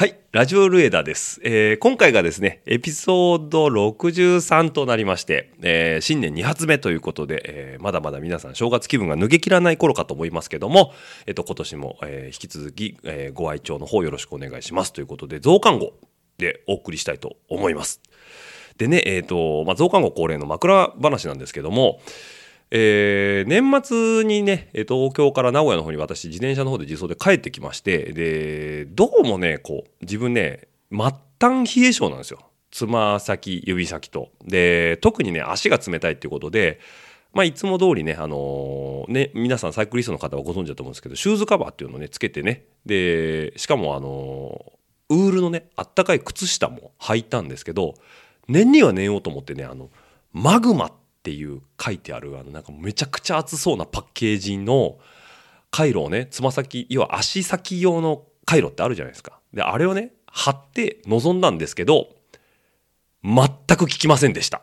はい、ラジオルエダです、えー今回がですね、エピソード63となりまして、えー新年2発目ということで、えーまだまだ皆さん正月気分が抜けきらない頃かと思いますけども、えっ、と、今年も、え引き続き、えご愛聴の方よろしくお願いしますということで、増刊号でお送りしたいと思います。でね、えっ、と、まあ、増刊号恒例の枕話なんですけども、えー年末にね、東京から名古屋の方に私自転車の方で自走で帰ってきましてでどうもねこう自分ね末端冷え性なんですよ。つま先指先と。で特にね足が冷たいっていうことでまあ、いつも通りね、あのーね、皆さんサイクリストの方はご存知だと思うんですけど、シューズカバーっていうのをね、つけてね、で、しかも、あのーウールのね、あったかい靴下も履いたんですけど、念には念をと思ってね、あの、マグマっていう書いてある、あの、なんかめちゃくちゃ熱そうなパッケージの回路をね、つま先、要は足先用の回路ってあるじゃないですか。で、あれをね、貼って臨んだんですけど、全く効きませんでした。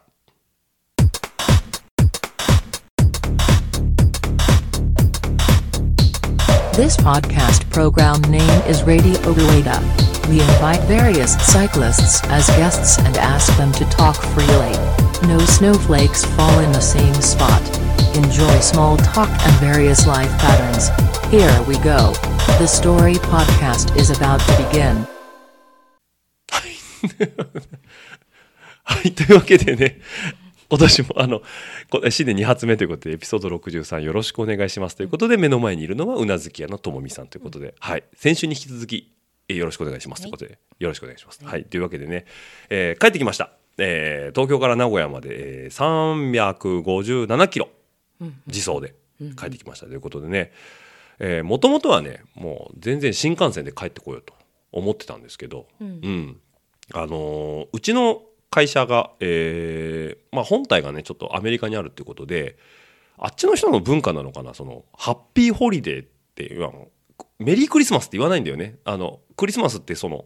This podcast program name is Radio Rueda. We invite various cyclists as guests and ask them to talk freely. No snowflakes fall in the same spot. Enjoy small talk and various life patterns. Here we go. The story podcast is about to begin. はい、というわけでね、今年もあの、こ新年2発目ということで、エピソード63よろしくお願いしますということで、目の前にいるのはうなずき屋のともみさんということで、はい、先週に引き続き、えーよろしくお願いしますということで、よろしくお願いします。はい、というわけでね、えー帰ってきました。えー東京から名古屋まで、えー357キロ、自走で帰ってきました。ということでね、もともとはね、もう全然新幹線で帰ってこようと思ってたんですけど、うん。あのーうちの会社が、えーまあ、本体がねちょっとアメリカにあるっていうことであっちの人の文化なのかなそのハッピーホリデーっていうあのメリークリスマスって言わないんだよね。あのクリスマスってその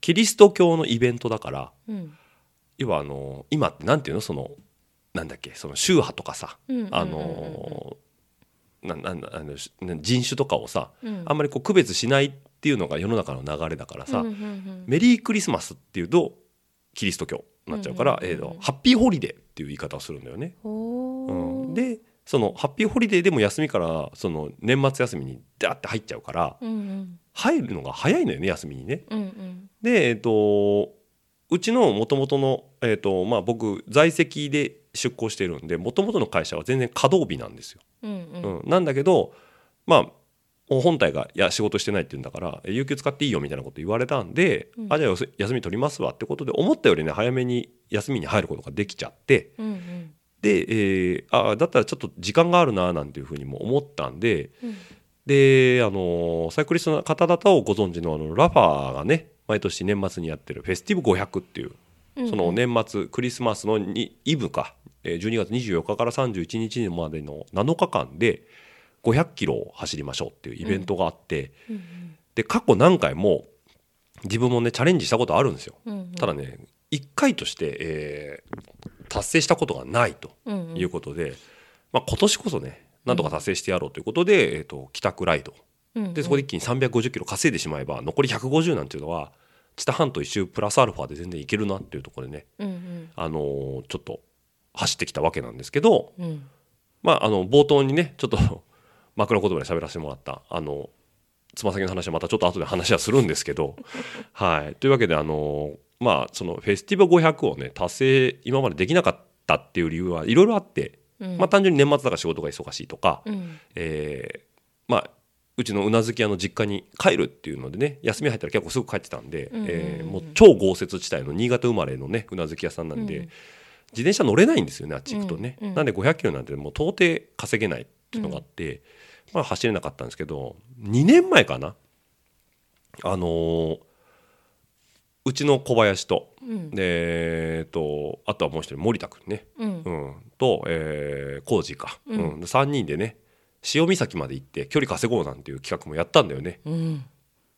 キリスト教のイベントだから、要はあの今ってなんていうの？そのなんだっけ？その宗派とかさ、あのななんだあのし人種とかをさ、あんまりこう区別しないっていうのが世の中の流れだからさ、メリークリスマスっていうとキリスト教になっちゃうから、えーとハッピーホリデーっていう言い方をするんだよね。うん、でそのハッピーホリデーでも休みからその年末休みにダーって入っちゃうから、入るのが早いのよね休みにね。でえっ、とうちのもともとの、えーとまあ、僕在籍で出向してるんでもともとの会社は全然稼働日なんですよ。うん、なんだけどまあ本体がいや仕事してないって言うんだからえ有給使っていいよみたいなこと言われたんで、あじゃあ休み取りますわってことで思ったよりね早めに休みに入ることができちゃって、で、えーあだったらちょっと時間があるななんていうふうにも思ったんで、であのサイクリストの方々をご存知のあのラファーがね毎年年末にやってるフェスティブ500っていう、その年末クリスマスのにイブか、えー12月24日から31日までの7日間で500キロを走りましょうっていうイベントがあって、で過去何回も自分もねチャレンジしたことあるんですよ。ただね1回として、えー達成したことがないということで、まあ、今年こそねなんとか達成してやろうということで、えー、と帰宅ライドでそこで一気に350キロ稼いでしまえば残り150なんていうのは知多半島一周プラスアルファで全然いけるなっていうところでね、あのーちょっと走ってきたわけなんですけど、まああの冒頭にねちょっと 枕言葉で喋らせてもらったあのつま先の話はまたちょっと後で話はするんですけど はい。というわけであのまあそのフェスティバ500をね達成今までできなかったっていう理由はいろいろあって、まあ単純に年末だから仕事が忙しいとか、えーまあうちのうなずき屋の実家に帰るっていうのでね休み入ったら結構すぐ帰ってたんで、えーもう超豪雪地帯の新潟生まれのねうなずき屋さんなんで、自転車乗れないんですよねあっち行くとね、なんで500キロなんてもう到底稼げないっていうのがあって、まあ走れなかったんですけど2年前かなあのーうちの小林と、でえーとあとはもう一人森田君ね、うん。と、えー、浩二か、うん。で3人でね潮岬まで行って距離稼ごうなんていう企画もやったんだよね。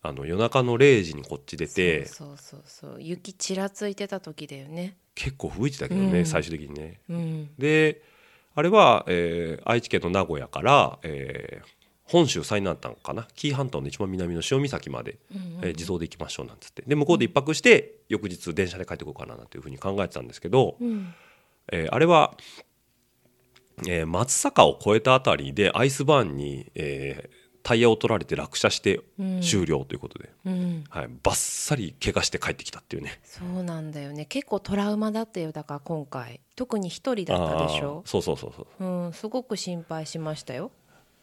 あの夜中の0時にこっち出てそうそうそう雪ちらついてた時だよね。結構吹いてたけどね、うん。最終的にね。うん。であれは、えー愛知県の名古屋から、えー本州最南端かな？紀伊半島の一番南の潮岬まで、えー自動で行きましょうなんつって。で向こうで一泊して翌日電車で帰ってこようかななんていうふうに考えてたんですけど、うん。えーあれは、えー松坂を越えたあたりでアイスバーンに、えータイヤを取られて落車してうん。終了ということで、うん。はい、バッサリ怪我して帰ってきたっていうね。そうなんだよね。結構トラウマだったよだから今回。特に一人だったでしょ？そうそうそうそう。うん。すごく心配しましたよ。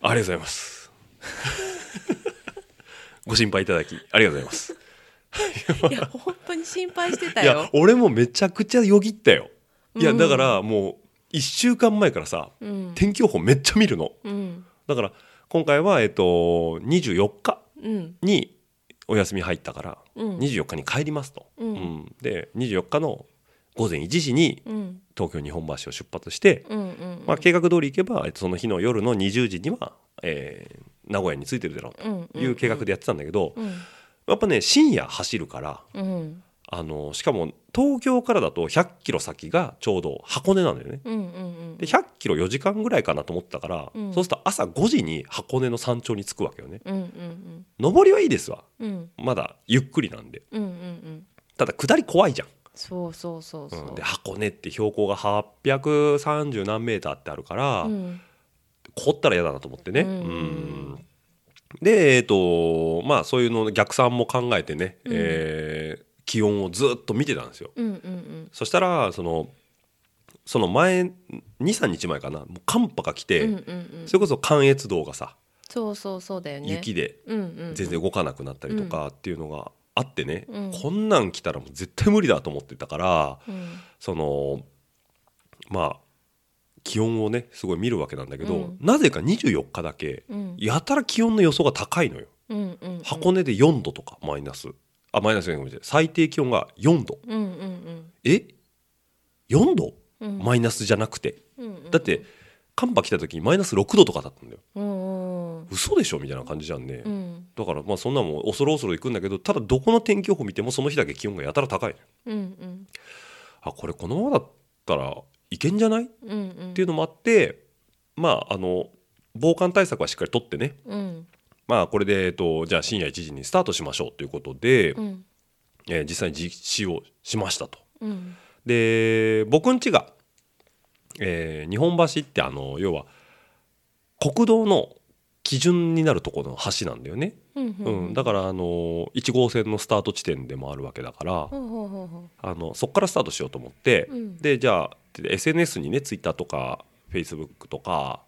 ありがとうございます。ご心配いただきありがとうございます。いや本当に心配してたいやよ俺もめちゃくちゃよぎったよ。いやうん。だからもう1週間前からさ、うん。天気予報めっちゃ見るの。うん。だから今回はえっと24日うん。にお休み入ったから、うん。24日に帰りますと、うん。で24日の午前1時にうん。東京日本橋を出発して、うんうんまあ、計画通り行けばえっとその日の夜の20時には、えー名古屋に着いてるだろううんという計画でやってたんだけど、うん。やっぱね深夜走るからうんあのしかも東京からだと100キロ先がちょうど箱根なんだよね。うんうんうんで100キロ4時間ぐらいかなと思ってたから、うん。そうすると朝5時に箱根の山頂に着くわけよね。うんうん上りはいいですわ。うん。まだゆっくりなんで。うんうんうん。ただ下り怖いじゃん。そうそうそうそう。うん。で箱根って標高が830何メーターってあるから、うん。凍ったら嫌だなと思ってね。うん。うん。でえっ、とまあそういうの逆算も考えてね、うん。えー気温をずっと見てたんですよ。うんうんそしたらそのその前23日前かな。もう寒波が来て、うんうんうん。うんそれこそ関越道がさそうそうそうだよね。雪でうんうんうん。全然動かなくなったりとかっていうのがあってね、うん。こんなん来たらもう絶対無理だと思ってたからうん。そのまあ気温をねすごい見るわけなんだけど、うん。なぜか24日だけうん。やたら気温の予想が高いのよ。うんうんうん。箱根で4度とかマイナスあマイナスじゃないごめんなさい最低気温が4度。うんうんうん。え？4度？うん。マイナスじゃなくて。うんうんだって寒波来た時にマイナス6度とかだったんだよ。うんうん嘘でしょ？みたいな感じじゃんね、うん。だからまあそんなもん恐る恐る行くんだけどただどこの天気予報見てもその日だけ気温がやたら高いうんうん。あこれこのままだったらいけんじゃない？っうんうん。ていうのもあってまああの防寒対策はしっかりとってね。うんまあこれで、えっと、じゃあ深夜1時にスタートしましょうということで、うん。えー実際に実施をしましたと。うん。で僕ん家が、えー日本橋ってあの要は国道の基準になるところの橋なんだよね、うんうん。だからあの1号線のスタート地点でもあるわけだから、ほうほうほうほあのそこからスタートしようと思って、うん。でじゃあ SNS にね Twitter とか Facebook とか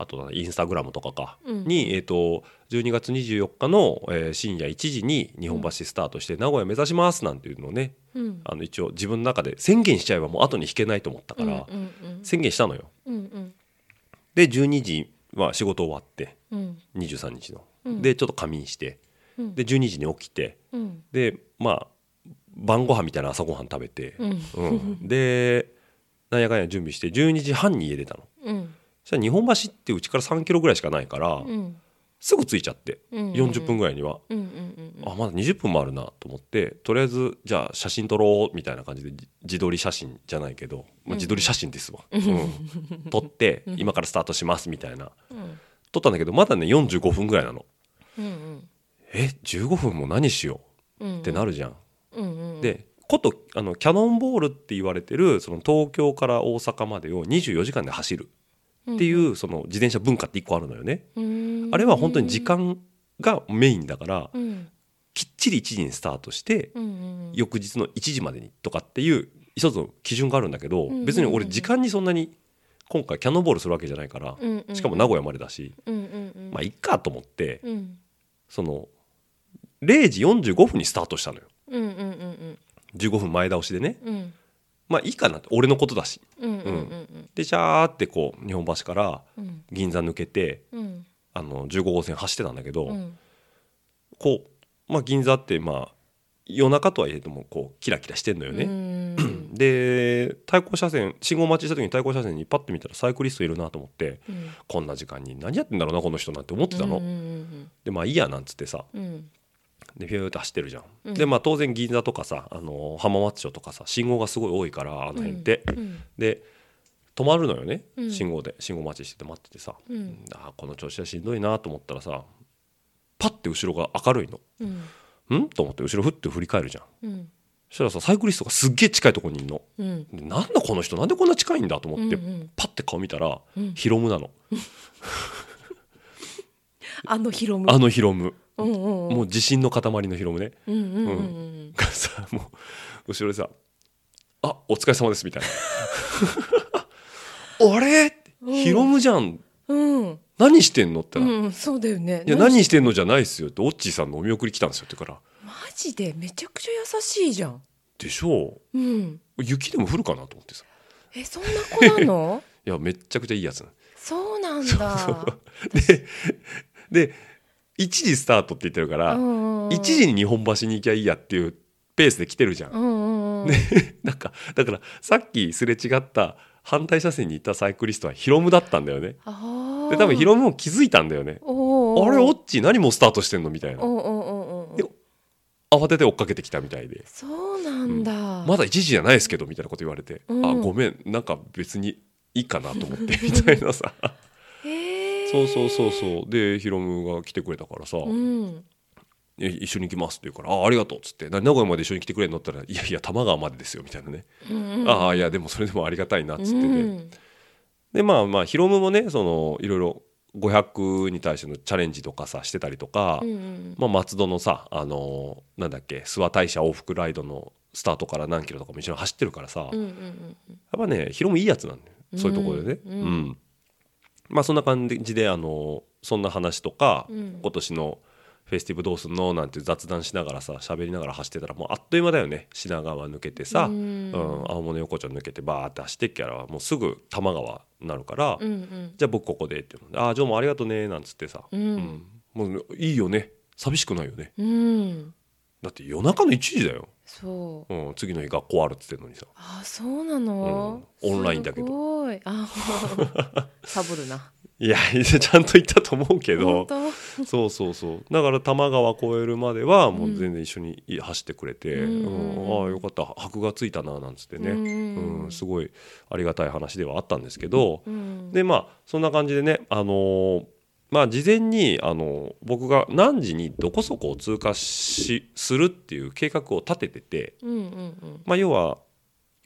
あとはインスタグラムとかか、うん。に、えー、と12月24日の、えー深夜1時に日本橋スタートして名古屋目指しますなんていうのをねううん。あの一応自分の中で宣言しちゃえばもう後に引けないと思ったから、うんうん宣言したのよ。うんうん。で12時は仕事終わってうん。23日の、うん。でちょっと仮眠してうん。で12時に起きてうん。でまあ晩ご飯みたいな朝ごはん食べて、うん。うん。でなんやかんや準備して12時半に家出たの。うんそしたら日本橋ってうちから3キロぐらいしかないから、うん。すぐ着いちゃって、うん40分ぐらいには、うんうんうんあまだ20分もあるなと思ってとりあえずじゃあ写真撮ろうみたいな感じでじ自撮り写真じゃないけど、まあ、自撮り写真ですわ、うん 撮って今からスタートしますみたいな。うん。撮ったんだけどまだね45分ぐらいなの。うんえ15分も何しよう？んうってなるじゃん、うんうんでことあのキャノンボールって言われてるその東京から大阪までを24時間で走るっていうその自転車文化って1個あるのよね、うん。あれは本当に時間がメインだからうん。きっちり1時にスタートして翌日の1時までにとかっていう一つの基準があるんだけどうん別に俺時間にそんなに今回キャノンボールするわけじゃないからしかも名古屋までだしまあいっかと思ってうん。その0時45分にスタートしたのよ。うんうんうん15分前倒しでね。うんまあいいかなって俺のことだし。でシャーってこう日本橋からうん。銀座抜けてうん。あの15号線走ってたんだけど、うん。こう、まあ、銀座ってまあ夜中とはいえどもこうキラキラしてんのようね。ん で対向車線信号待ちした時に対向車線にパッと見たらサイクリストいるなと思ってうん。こんな時間に何やってんだろうなこの人なんて思ってたの。でまあいいやなんつってさうんでピューって走ってるじゃん。うん。でまあ当然銀座とかさあの浜松町とかさ信号がすごい多いからあの辺って。うん。で止まるのよね、うん。信号で信号待ちしてて待っててさ、うん。あーこの調子はしんどいなと思ったらさパッて後ろが明るいの。うん。ん？と思って後ろふって振り返るじゃん。うん。そしたらさサイクリストがすっげえ近いところにいんの。うん。でなんだこの人？なんでこんな近いんだと思って、うんうん。パッて顔見たら、うん。ヒロムなの。あのヒロム。あのヒロム、うんうんうん。もう自信の塊のヒロムね。うんうんうんうんがさもう後ろでさ「あお疲れ様です」みたいな「あれ？ヒロムじゃん。うん。何してんの?」ってう言ったら「んそうだよね。いや何してんのじゃないっすよ」って。オッチーさんのお見送り来たんですよって言うから。マジでめちゃくちゃ優しいじゃん「でしょ？うん。う雪でも降るかな?」と思ってさ。えそんな子なの？いやめっちゃくちゃいいやつそうなんだ。でで1時スタートって言ってるから、うん1時に日本橋に行きゃいいやっていうペースで来てるじゃん。うんうんうん なんかだからさっきすれ違った反対車線に行ったサイクリストはヒロムだったんだよね。で多分ヒロムも気づいたんだよね。あれオッチー何もうスタートしてんのみたいな。慌てて追っかけてきたみたいで。そうなんだ、まだ1時じゃないですけどみたいなこと言われて、うん。あごめん。なんか別にいいかなと思って。みたいなさそうそうそうそう。でヒロムが来てくれたからさ、うん。え一緒に行きますって言うから「あありがとう」っつって「な名古屋まで一緒に来てくれんの?」ったら「いやいや多摩川までですよ」みたいなね「うんうん。ああいやでもそれでもありがたいな」っつってね、うんでまあまあヒロムもねそのいろいろ500に対してのチャレンジとかさしてたりとか、うんうん。まあ、松戸のさあのーなんだっけ諏訪大社往復ライドのスタートから何キロとかも一緒に走ってるからさ、やっうんうんぱねヒロムいいやつなんだよそういうところでね。うん。うんまあそんな感じであのーそんな話とか、うん。今年のフェスティブどうすんのなんて雑談しながらさ喋りながら走ってたらもうあっという間だよね。品川抜けてさ、ううんん青物横丁抜けてバーって走ってっきゃらもうすぐ多摩川になるから、うんうん。じゃあ僕ここでって「ああジョーもありがとうね」なんつってさ、うん。うん。もういいよね。寂しくないよね。うん。だって夜中の1時だよ、そう。うん、次の日学校あるっつってんのにさ。あそうなの、うんオンラインだけど。すごい。あ サボるな。いや ちゃんと言ったと思うけ本ど当？そうそうそう。だから多摩川越えるまではもう全然一緒に走ってくれて、うん。うん。ああよかった。箔がついたななんつってね、うん。うんすごいありがたい話ではあったんですけど、うん。でまあそんな感じでねあのーまあ事前にあの僕が何時にどこそこを通過しするっていう計画を立ててて、うんうんまあ、要は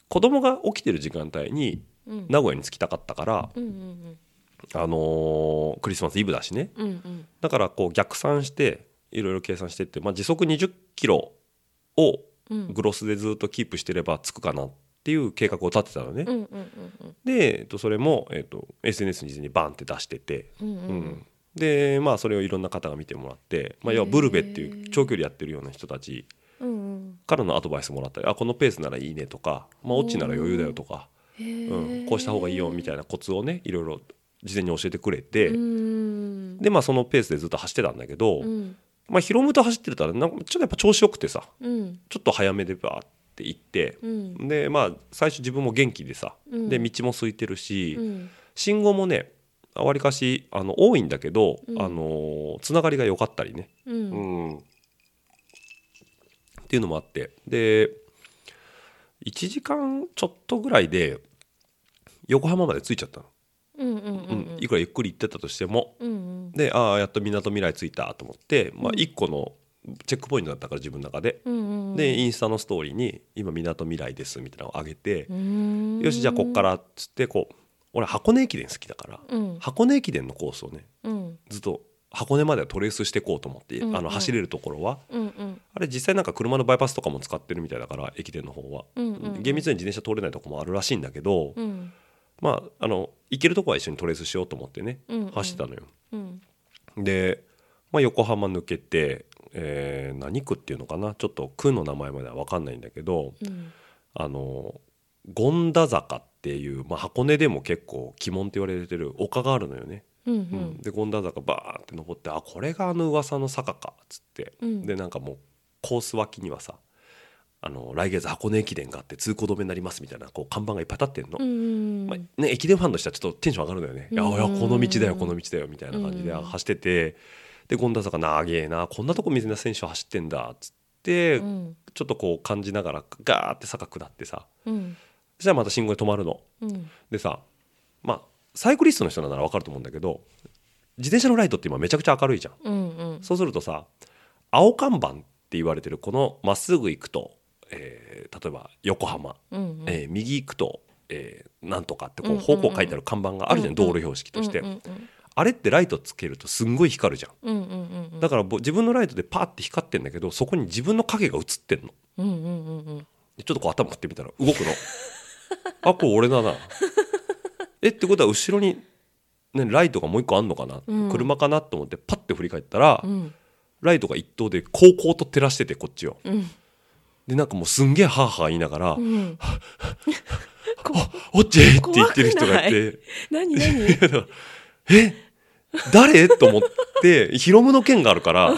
子供が起きてる時間帯にうん。うん名古屋に着きたかったから、うんうんあのークリスマスイブだしね。うんうん。だからこう逆算していろいろ計算してって、まあ、時速20キロをうん。グロスでずっとキープしてれば着くかなっていう計画を立てたのね。うんうんうんで、えっと、それも、えっと、SNS に事前にバンって出してて、うんうん。うんでまあそれをいろんな方が見てもらって、まあ、要はブルベっていう長距離やってるような人たちからのアドバイスもらったりあこのペースならいいねとか、まあ、オッチなら余裕だよとか、へうん、ーこうした方がいいよみたいなコツをねいろいろ事前に教えてくれて、うんでまあそのペースでずっと走ってたんだけど、うん。まあ、ヒロムと走ってたらなんかちょっとやっぱ調子よくてさうん。ちょっと早めでバーって行ってう、ん。でまあ最初自分も元気でさ、うん。で道も空いてるし、うん。信号もねわりかしあの多いんだけど、うん。あのつながりが良かったりね、ううん。んっていうのもあって。で1時間ちょっとぐらいで横浜まで着いちゃったの、うんうんううん。いくらゆっくり行ってたとしても。うんうん。でああやっとみなとみらい着いたと思って、まあ、うん。1個のチェックポイントだったから自分の中で、うんうんでインスタのストーリーに「今みなとみらいです」みたいなのを上げて、うん。よしじゃあこっからっつってこう俺箱根駅伝好きだから、うん。箱根駅伝のコースをねうん。ずっと箱根まではトレースしていこうと思って、うん。うん。あの走れるところは。うんうん。あれ実際なんか車のバイパスとかも使ってるみたいだから駅伝の方は、うんうん厳密に自転車通れないとこもあるらしいんだけど、うん。まああの行けるとこは一緒にトレースしようと思ってね、うんうん。走ってたのよ。うん。で、まあ、横浜抜けて、えー何区っていうのかな？ちょっと区の名前までは分かんないんだけどうん。あの権田坂っていう、まあ、箱根でも結構鬼門って言われてる丘があるのよね。うんううん。ん、で権田坂バーって登ってあこれがあの噂の坂かっつって、うん。でなんかもうコース脇にはさあの来月箱根駅伝があって通行止めになりますみたいなこう看板がいっぱい立ってんの、うんまあね、駅伝ファンとしてはちょっとテンション上がるんだよね、いやいやこの道だよこの道だよみたいな感じでうん走っててで権田坂長えなこんなとこ水根選手走ってんだっつって、うん。ちょっとこう感じながらガーって坂下ってさうんそしたらまた信号で止まるの。うん。でさまあサイクリストの人なら分かると思うんだけど自転車のライトって今めちゃくちゃ明るいじゃん。うんうん。そうするとさ青看板って言われてるこのまっすぐ行くと、えー例えば横浜、うんうん。えー右行くと、えーなんとかってこううんうん方向書いてある看板があるじゃん、うんうん。道路標識として、うんうんあれってライトつけるとすんごい光るじゃん。うんうんうんうん。だからぼ自分のライトでパーって光ってんだけどそこに自分の影が映ってんの。うんうんうんうん。でちょっとこう頭振ってみたら動くの あこれ俺だな。えってことは後ろに、ね、ライトがもう一個あんのかな、うん。車かなと思ってパッて振り返ったら、うん。ライトが一灯でこうこうと照らしててこっちを。うん。でなんかもうすんげえハーハー言いながら「うん。こおっち!」って言ってる人がいて。何？何？え？誰？と思ってヒロムの剣があるから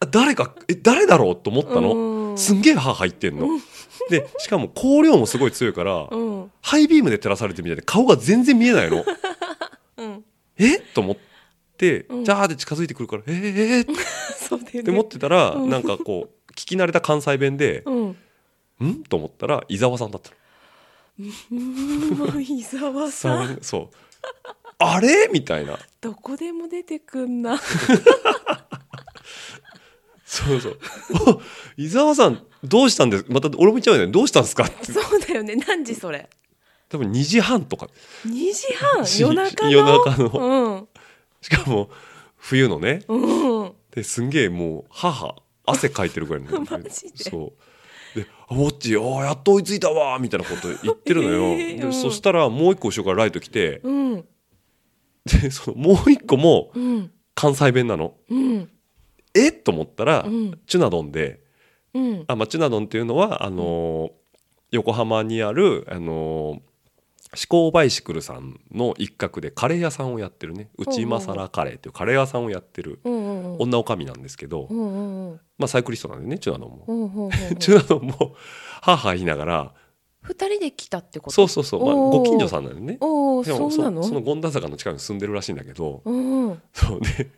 あ誰かえ誰だろう？と思ったうん。のすんげえハーハー言ってんのでしかも光量もすごい強いからうん。ハイビームで照らされてるみたいで顔が全然見えないの。うん。え？と思ってうん。じゃあで近づいてくるからえー、えー、っ そうだよね。て思ってたらうん。なんかこう聞き慣れた関西弁でうん「ん?」と思ったら伊沢さんだったの。うん伊沢さん。そう。あれ？みたいな。どこでも出てくんな。そうそう。お伊沢さんどうしたんですまた俺も言っちゃうよね。どうしたんですかって。そうだよね。何時それ？多分2時半とか。2時半？し夜中の？夜中の。うん。しかも冬のね。うん。ですんげえもう母汗かいてるぐらいの。マジで？そう。で「あウォッチあーやっと追いついたわ」みたいなこと言ってるのよ、でえーうん。そしたらもう一個後ろからライト来てうん。でそのもう一個もうん。関西弁なの。うん。え？っと思ったら、うん。チュナドンでうん。あ、まあ、チュナドンっていうのはあのー横浜にある、あのー、思考バイシクルさんの一角でカレー屋さんをやってるね。内マサラカレーっていうカレー屋さんをやってるうんうんうん。女女将なんですけど、うんうんうん。まあ、サイクリストなんでねチュナドンも。うんうんうんう。んチュナドンもはあはあ言いながら二人で来たってこと？そうそうそう、まあ、ご近所さんなんでね。そうなの？その権田坂の近くに住んでるらしいんだけど、うん。そうね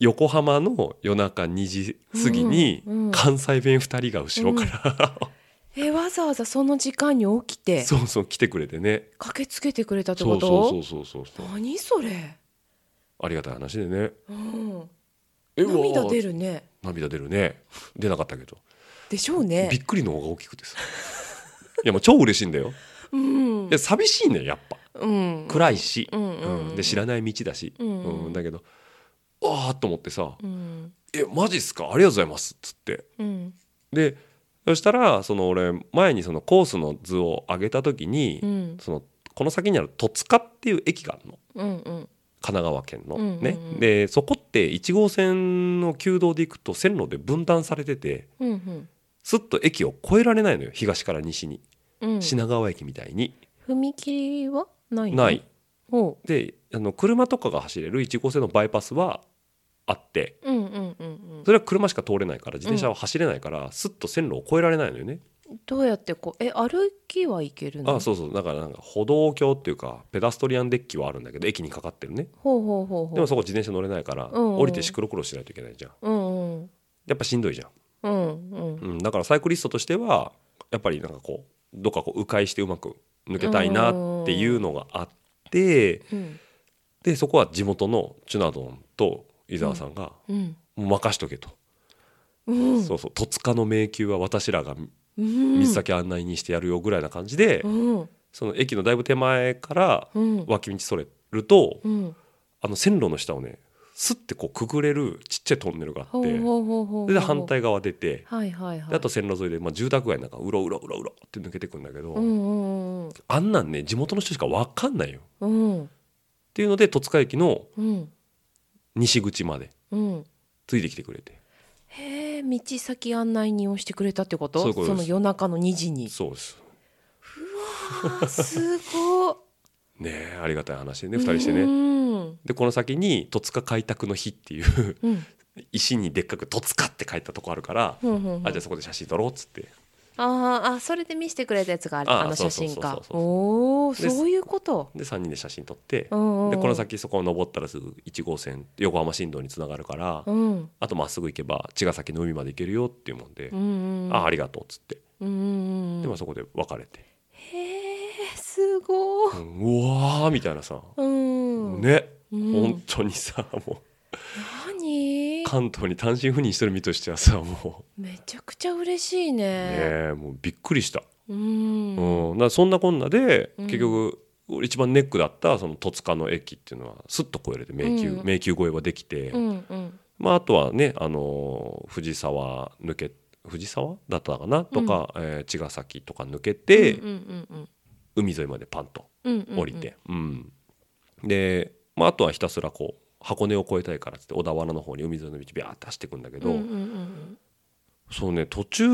横浜の夜中2時過ぎにうんうん。関西弁2人が後ろから、えわざわざその時間に起きて？そうそう来てくれてね。駆けつけてくれたってこと？そうそうそうそう何それ、ありがたい話でね。うん、涙出るね。涙出るね。出なかったけど、でしょうね。びっくりの方が大きくてさ。いやもう超嬉しいんだよ。うん。いや寂しいねやっぱ。うん。暗いし、うんうん。うん。で知らない道だし、うんうん。うん。だけどああと思ってさうん「えマジっすか？ありがとうございます」っつって。うん。でそしたらその俺前にそのコースの図を上げた時に、うん。そのこの先にある戸塚っていう駅があるの。うんうん。神奈川県の、うんうんうん。ね。でそこって1号線の旧道で行くと線路で分断されててうんうん。すっと駅を越えられないのよ。東から西に、うん。品川駅みたいに。踏切はないの？ない。ほであの車とかが走れる1号線のバイパスはあって。ううんうんうんうん。それは車しか通れないから自転車は走れないから、すっと線路を越えられないのよね、どうやってこう？え歩きはいけるの？あそうそう。だからなんか歩道橋っていうかペダストリアンデッキはあるんだけど駅にかかってるね。ほうほうほうほう。でもそこ自転車乗れないから、うんうん。降りてシクロクロスしないといけないじゃん。うんうん。やっぱしんどいじゃん、うんうん。うん、だからサイクリストとしてはやっぱりなんかこうどっかこう迂回してうまく抜けたいなっていうのがあってうん。でそこは地元のチュナドンと伊沢さんがうん「もう任しとけ」と、うん。そうそう。戸塚の迷宮は私らがうん。水先案内にしてやるよぐらいな感じで、うん。その駅のだいぶ手前からうん。脇道それると、うん。あの線路の下をねスッてこうくぐれるちっちゃいトンネルがあってほうほうほうほうで反対側出てはいはいはい。であと線路沿いで、まあ、住宅街の中うろうろうろうろって抜けてくんだけど、うんうんうんあんなんね地元の人しか分かんないよ。うん。っていうので戸塚駅のうん西口までうん。ついてきてくれて。へえ道先案内人をしてくれたってこと？そういうことです。の夜中の2時に。そうです。あすごい ねえありがたい話でね2人してね。うん。でこの先に戸塚開拓の日っていううん。石にでっかく「戸塚」って書いたとこあるから、うんうんうん。あじゃあそこで写真撮ろうっつってあーあそれで見せてくれたやつがある。ああの写真か。おおでそういうこと。で3人で写真撮ってでこの先そこを登ったらすぐ1号線横浜新道につながるから、うん。あとまっすぐ行けば茅ヶ崎の海まで行けるよっていうもんで、うんうんあありがとうっつって。うんうんうんでまあそこで別れて。へえすすごい。うんうわーみたいなさ、うん。ね、うん。本当にさも何う関東に単身赴任してる身としてはさもめちゃくちゃ嬉しいうね。ねえもうびっくりした、うん。うん。だそんなこんなで、うん結局俺一番ネックだったその戸塚の駅っていうのはスッと越えれて迷宮、うん。迷宮越えはできて、うんうん。まあ、あとはね、あのー藤沢抜け藤沢だったかな？とか、えー茅ヶ崎とか抜けて、うんうん。海沿いまでパンとうんうんうん。降りて、うん。で、まあ、あとはひたすらこう箱根を越えたいからっつって小田原の方に海沿いの道ビャーって走っていくんだけど、うんうんうんそうね途中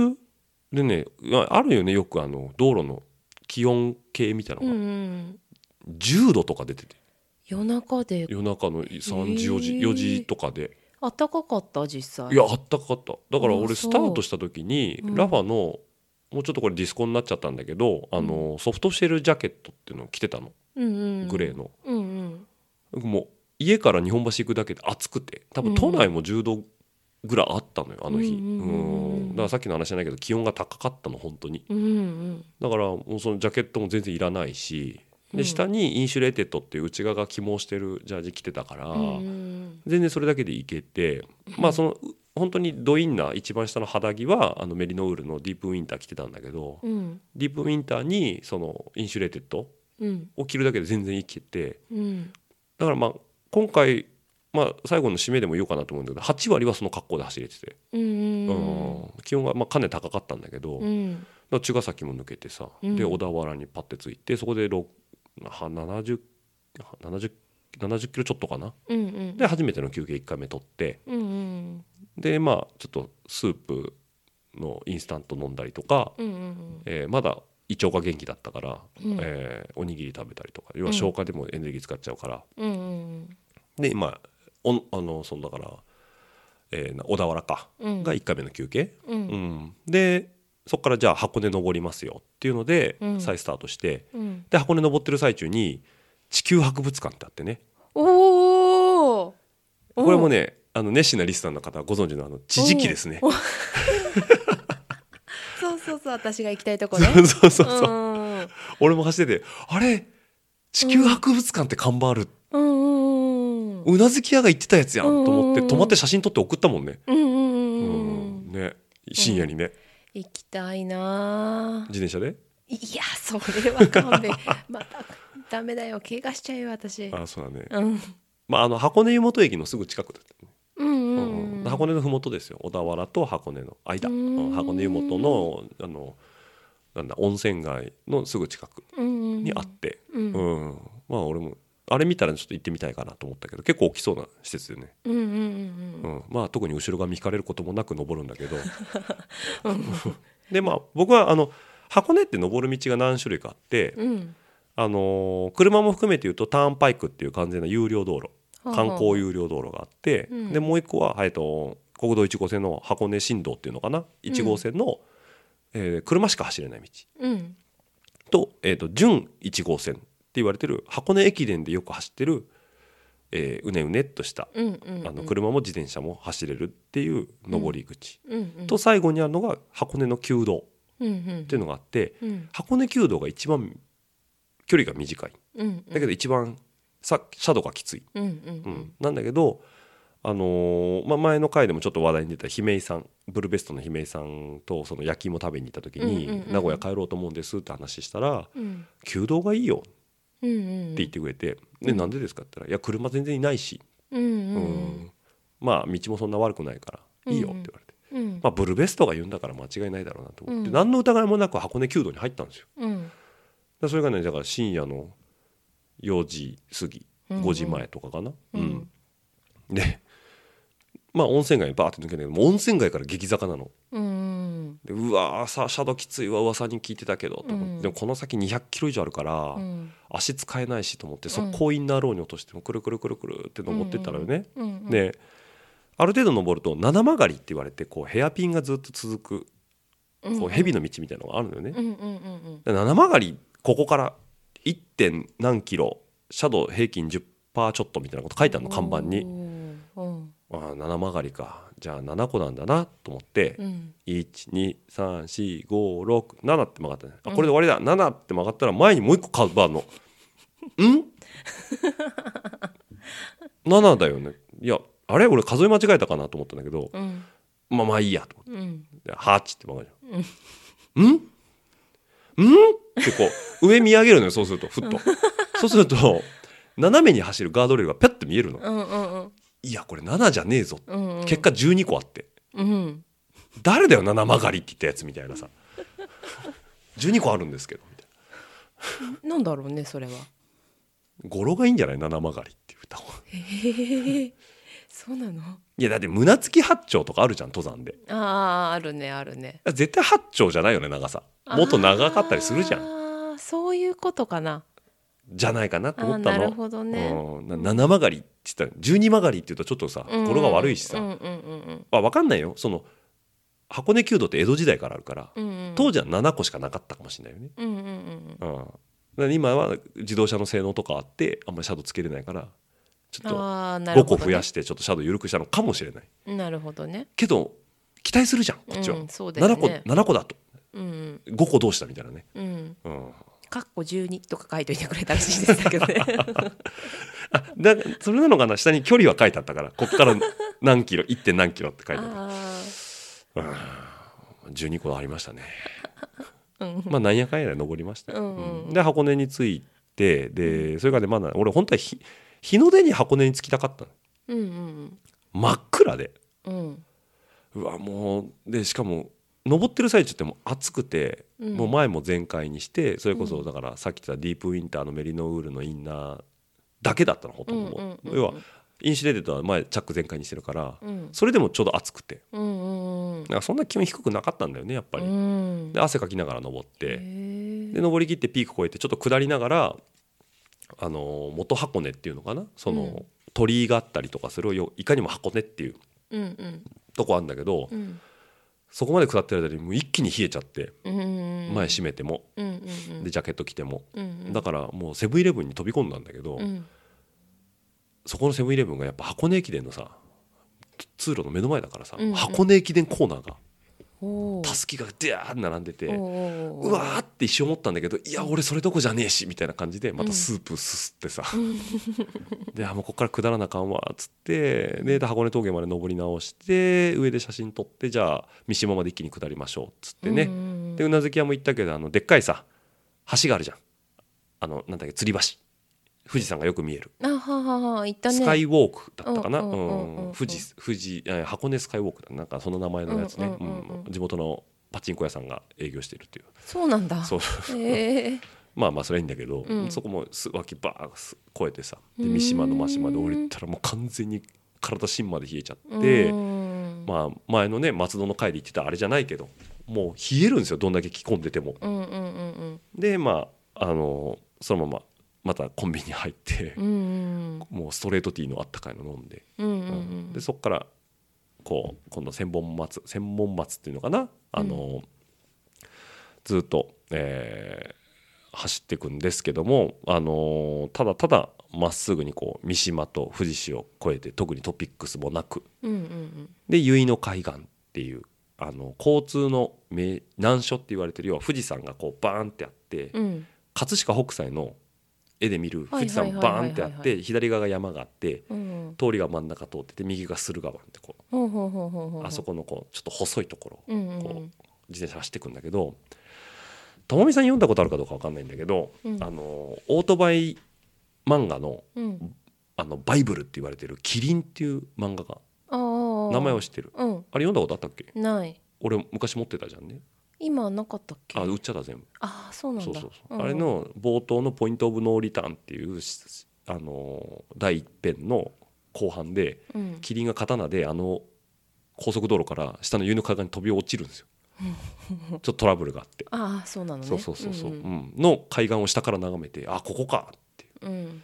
でねあるよねよくあの道路の気温計みたいなうんうのが、ん。10度とか出てて。夜中で。夜中の3時へー。4時4時とかで。暖かかった？実際。いやあったかかった。だからあ俺スタートした時にうん。 Rapha のもうちょっとこれディスコになっちゃったんだけど、あのソフトシェルジャケットっていうのを着てたの。うんうん。グレーの、うんうん。もう家から日本橋行くだけで暑くて多分都内も10度ぐらいあったのよあの日、うんだからさっきの話じゃないけど気温が高かったの本当に。うんうんだからもうそのジャケットも全然いらないしうん。で下に Insulated っていう内側が起毛してるジャージ着てたから、全然それだけでいけてまあその本当にドインナー一番下の肌着はあのメリノウールの Deep Winter 着てたんだけど、うん。 Deep Winter にその Insulated うん。を着るだけで全然いけてうん。だからまあ今回、まあ、最後の締めでも言おうかなと思うんだけど8割はその格好で走れてて、うんうんうん。気温がまあかなり高かったんだけど、うん。ら茅ヶ崎も抜けてさ、うん。で小田原にパッて着いてそこでろは70 70 70キロちょっとかな？うんうん。で初めての休憩1回目取ってうんうんでまあちょっとスープのインスタント飲んだりとか、うんうん。えーまだ胃腸が元気だったから、うん。えーおにぎり食べたりとか要は消化でもエネルギー使っちゃうから、うんうんでまあおんあのそのだから、えーな小田原か、うん。が1回目の休憩、ううん。んでそこからじゃあ箱根登りますよっていうので、うん。再スタートしてうん。で箱根登ってる最中に地球博物館ってあってね。おおこれもねあの熱心なリスナーの方はご存知のあの地磁気ですね。そうそう私が行きたいとこね。そうそうそう、う。ん。俺も走っててあれ？地球博物館って看板ある、うん。うなずき屋が言ってたやつやんと思ってうん止まって写真撮って送ったもんね。うんね。深夜にね、行きたいな。自転車で？いやそれは勘弁。またダメだよ。怪我しちゃうよ私。あそうだね、うん。まああの箱根湯本駅のすぐ近くだったね箱根の麓ですよ。小田原と箱根の間。箱根湯本のあのなんだ温泉街のすぐ近くうんにあって、うん。うん。まあ俺もあれ見たらちょっと行ってみたいかなと思ったけど結構大きそうな施設でね、うんうんうんうん。まあ特に後ろ髪引かれることもなく登るんだけど。でまあ僕はあの箱根って登る道が何種類かあって、うん。うんあのー車も含めて言うとターンパイクっていう完全な有料道路。はあ観光有料道路があって、うん。でもう一個は、えっと国道1号線の箱根新道っていうのかな？1号線の、えー車しか走れない道。うん。と,、えー、と準1号線って言われてる箱根駅伝でよく走ってる、えーうねうねっとした、うんうんあの車も自転車も走れるっていう登り口、うん。うんと最後にあるのが箱根の旧道うんうんっていうのがあって、うん。箱根旧道が一番距離が短い。うん。だけど一番さ斜度がきつい、うんうんうん。なんだけど、あのーまあ、前の回でもちょっと話題に出た姫井さんブルベストの姫井さんとその焼き芋食べに行った時に、うんうんうん名古屋帰ろうと思うんですって話したらうん「旧道がいいよ」ってうんうん。言ってくれて「でなんでですか?」って言ったら「いや車全然いないし、うんううん。ん。まあ道もそんな悪くないからいいよ」って言われて。うん。まあ、ブルベストが言うんだから間違いないだろうなと思って、うん。何の疑いもなく箱根旧道に入ったんですよ。うん。でそれがねだから深夜の4時過ぎうん5時前とかかな？うん。うん。でまあ温泉街にバーって抜けないけどもう温泉街から激坂なの。うんでうわーさシャドウきついわ噂に聞いてたけどと思って、うん。でもこの先200キロ以上あるから、うん。足使えないしと思ってうん。速攻インナーローに落としてもくるくるくるくるって登ってったらよね。うんである程度登ると七曲がりって言われてこうヘアピンがずっと続くこう蛇の道みたいなのがあるのよね。うんうんうんで七曲がりここから 1. 点何キロシャドウ平均10%ちょっとみたいなこと書いてあるの看板に。うんうん。ああ七曲がりか。じゃあ7個なんだなと思って、うん。1234567って曲がったね。あこれで終わりだ、7って曲がったら前にもう一個カーブあるの。ん ?7 だよね。いやあれ俺数え間違えたかなと思ったんだけど、うん。まあまあいいやと思って。うん。で8って曲がるじゃん。ん。ん？ってこう上見上げるのよそうするとふっと。そうすると斜めに走るガードレールがピャッと見えるの。うんうんうん。いやこれ7じゃねえぞ。うんうん。結果12個あって。うん。誰だよ7曲がりって言ったやつみたいなさ。12個あるんですけどみたいな。んだろうねそれは。な語呂がいいんじゃない？7曲がりって言った方がへえそうなの？いやだって胸付き八丁とかあるじゃん登山で。あああるねあるね。絶対八丁じゃないよね長さ。もっと長かったりするじゃん。んそういうことかな。じゃないかなと思ったの。なるほどね。うん、な7曲がりって言ったら12曲がりって言うとちょっとさ語呂が悪いしさ、うんうんうんあ分かんないよ。その箱根弓道って江戸時代からあるから、うんうん。当時は7個しかなかったかもしれないよね、うんうんうん今は自動車の性能とかあってあんまりシャドウつけれないからちょっと5ああなるほど、ね、個増やしてちょっとシャドウ緩くしたのかもしれない。なるほどね。けど期待するじゃんこっちは、うんね。7個7個だと。うん5個どうしたみたいなね、うん。うん、かっこ12とか書いといてくれたらしいですけどね。あだそれなのかな下に距離は書いてあったから。こっから何キロ 1. 点何キロって書いてあった。あ12個ありましたね。ー うん。まあなんやかんやで登りました。よ、うんうん。うん。で箱根に着いてでそれからねまだ俺本当は日日の出に箱根に着きたかったの。うんうん真っ暗で。うん。うわもうでしかも登ってる最中ってもう暑くて、うん。もう前も全開にしてそれこそだからさっき言ったディープウィンターのメリノウールのインナーだけだったのほとんど、うんうん要はInsulated は前チャック全開にしてるから、うん。それでもちょうど暑くて。うんうんうん。だからそんな気温低くなかったんだよねやっぱり、うん。で汗かきながら登って、で登り切ってピーク越えてちょっと下りながらあの元箱根っていうのかな？その、うん。鳥居があったりとかするよいかにも箱根っていううんうん。とこあるんだけど、うん。そこまで下ってる間にもう一気に冷えちゃってうんうん。前閉めても、うんうんうん。でジャケット着ても、うんうん。だからもうセブンイレブンに飛び込んだんだけど、うん。そこのセブンイレブンがやっぱ箱根駅伝のさ通路の目の前だからさ、うんうん。箱根駅伝コーナーがたすきがデャー並んでて。うわーって一瞬思ったんだけどいや俺それどこじゃねえしみたいな感じでまたスープすすってさ、であもうこっから下らなあかんわっつってで箱根峠まで登り直して上で写真撮ってじゃあ三島まで一気に下りましょうっつってね、うんうん。でうなずき屋も行ったけどあのでっかいさ橋があるじゃん。あのなんだっけ吊り橋富士山がよく見える、あははは行ったね。スカイウォークだったかな、うん富士富士えー箱根スカイウォークだな。んかその名前のやつね、地元のパチンコ屋さんが営業してるっていう。そうなんだ。そう。へえ。まあまあそれはいいんだけど、うん。そこもす脇バーッ越えてさで三島の真島で降りたらもう完全に体芯まで冷えちゃって、うん。まあ前のね松戸の会で言ってたあれじゃないけどもう冷えるんですよどんだけ着込んでても。うんうんうん。でまああのそのまままたコンビニ入ってうんう、ん。もうストレートティーのあったかいの飲んで、うんうんううん。んでそっからこう今度千本松千本松っていうのかな？あの、ずっと、えー走っていくんですけども、あのただただまっすぐにこう三島と富士市を越えて特にトピックスもなく。うんうんで由比の海岸っていうあの交通の名難所って言われてるよう富士山がこうバーンってあって、うん。葛飾北斎の絵で見るはい富士山バーンってあって左側が山があってうん。通りが真ん中通ってて右が駿河湾ってこうあそこのこうちょっと細いところこう自転車走っていくんだけどともみさん読んだことあるかどうかわかんないんだけど、うん。あのオートバイ漫画のうん。あのバイブルって言われてる「キリン」っていう漫画が名前を知ってる？うん。あれ読んだことあったっけ？ない。俺昔持ってたじゃんね今なかったっけ？あ売っちゃった全部。ああそうなんだ。そうそうそう、ん。あれの冒頭の「ポイント・オブ・ノー・リターン」っていうしあの第一編の後半でうん。キリンが刀であの高速道路から下の湯の海岸に飛び落ちるんですよ。ちょっとトラブルがあって、ああそうなのね。そうそうそうそう、んうん。の海岸を下から眺めてあここかっていう。うん。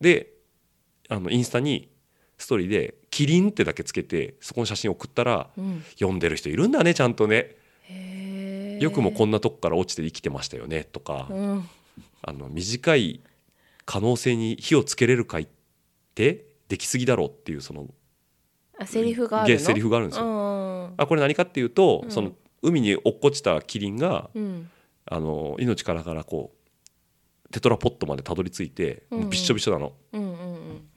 であのインスタにストーリーで「キリン」ってだけつけてそこの写真送ったらうん。読んでる人いるんだねちゃんとね。へえよくもこんなとこから落ちて生きてましたよねとか、うん。あの短い可能性に火をつけれるかいってできすぎだろうっていうそのあセリフがあるセリフがあるんですよ。よあこれ何かっていうと、うん。その海に落っこちたキリンがうん。あの命からがらこうテトラポットまでたどり着いて、うんうん。もうびっしょびしょなの。うんう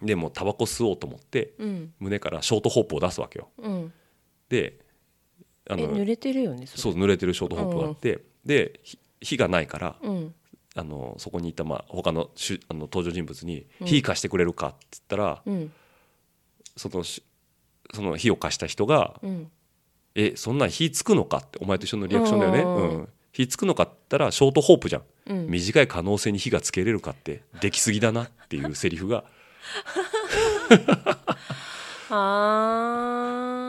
ん。でもうタバコ吸おうと思ってうん。胸からショートホープを出すわけよ。うん。であのえ濡れてるよねそう濡れてるショートホープがあって、でひ火がないからうん。あのそこにいた、まあ、他のしゅあの登場人物に「うん。火貸してくれるか?」って言ったら、うん。そのしその火を貸した人がうん「えそんなん火つくのか?」ってお前と一緒のリアクションだよね？うん。うん。火つくのかって言ったらショートホープじゃん。うん。短い可能性に火がつけれるかってできすぎだなっていうセリフが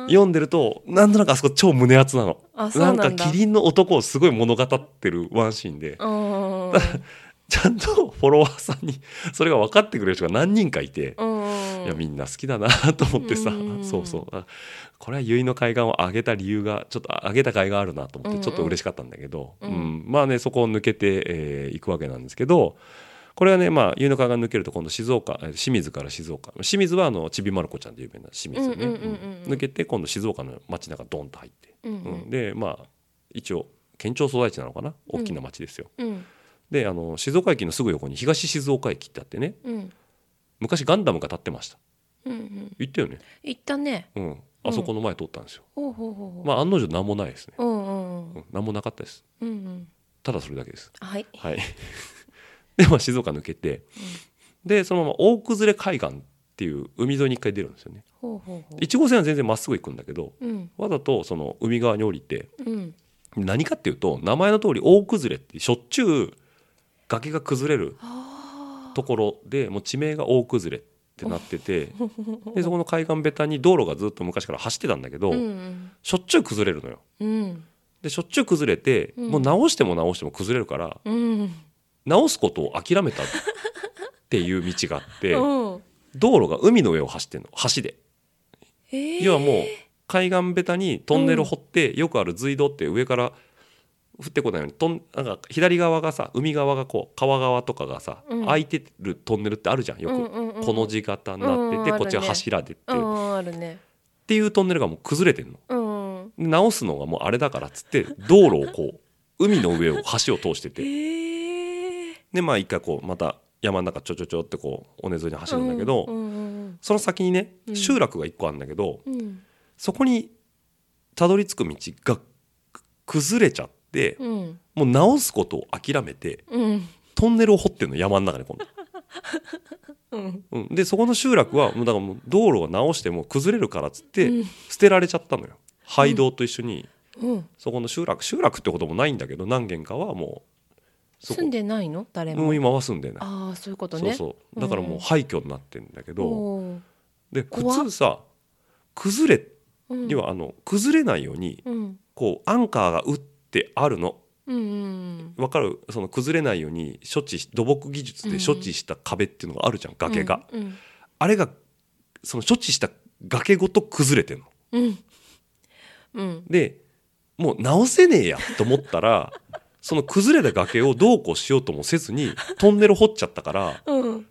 読んでるとなんとなくあそこ超胸熱なの。なんだ。かキリンの男をすごい物語ってるワンシーンで。うん。ちゃんとフォロワーさんにそれが分かってくれる人が何人かいて、うん。いやみんな好きだなと思ってさ、うん。そうそう。あこれは結の海岸を上げた理由がちょっと上げた甲斐があるなと思っうん。てちょっと嬉しかったんだけど、ううん。んまあねそこを抜けてい、えー行くわけなんですけどこれはねまあ結の海岸抜けると今度静岡えー清水から静岡。清水はあのちびまる子ちゃんで有名な清水ね、うんうんうんうんうん。抜けて今度静岡の街中ドンと入って、うんうん。でまあ一応県庁所在地なのかな？大きな町ですよ。うん。であの静岡駅のすぐ横に東静岡駅ってあってね。うん。昔ガンダムが建ってました。うんうん。行ったよね。行ったね。うん。あそこの前通ったんですよ、まあ案の定何もないですね、うんうんうん。うん、何もなかったです。うんうん。ただそれだけです。はい。はいでまあ静岡抜けて、でそのまま大崩海岸っていう海沿いに一回出るんですよね。ほうほうほう。1号線は全然まっすぐ行くんだけどうん。わざとその海側に降りてうん。何かっていうと名前の通り大崩れってしょっちゅう崖が崩れるあところでもう地名が大崩れってなっててでそこの海岸ベタに道路がずっと昔から走ってたんだけど、ーうん。しょっちゅう崩れるのよ。うん。でしょっちゅう崩れて、うん。もう直しても直しても崩れるからうん直すことを諦めたっていう道があって うん。道路が海の上を走ってんの橋で。えー。要はもう海岸ベタにトンネル掘って、よくある隧道って上から降ってこないようにとんなんか左側がさ海側がこう川側とかがさ、うん。開いてるトンネルってあるじゃんよく、うんうんうんこの字型になってて、うんこっちがあるね。柱でって、っう。んあるね。ていうトンネルがもう崩れてんの。うん。で直すのがもうあれだからっつって道路をこう海の上を橋を通してえてーでまあ一回こうまた山の中ちょちょちょってこう尾根沿いに走るんだけど、その先にねうん。集落が一個あるんだけど、そこにたどり着く道がく崩れちゃって、うん。もう直すことを諦めてうん。トンネルを掘ってんの山の中で今度、うん。うん、でそこの集落はもうだからもう道路を直しても崩れるからっつってうん。捨てられちゃったのよ。廃道と一緒に。うん。そこの集落集落ってこともないんだけど何軒かはもう住んでないの？誰も。もう今は住んでない、ああそういうことね。そうそう。だからもう廃墟になってんだけど、で普通さ崩れうん。要はあの崩れないようにうん。こうアンカーが打ってあるの。うんうんわかる？その崩れないように処置し土木技術で処置した壁っていうのがあるじゃん崖が、うん。あれがその処置した崖ごと崩れてんの。うん。うん。でもう直せねえやと思ったら その崩れた崖をどうこうしようともせずに トンネル掘っちゃったからうん。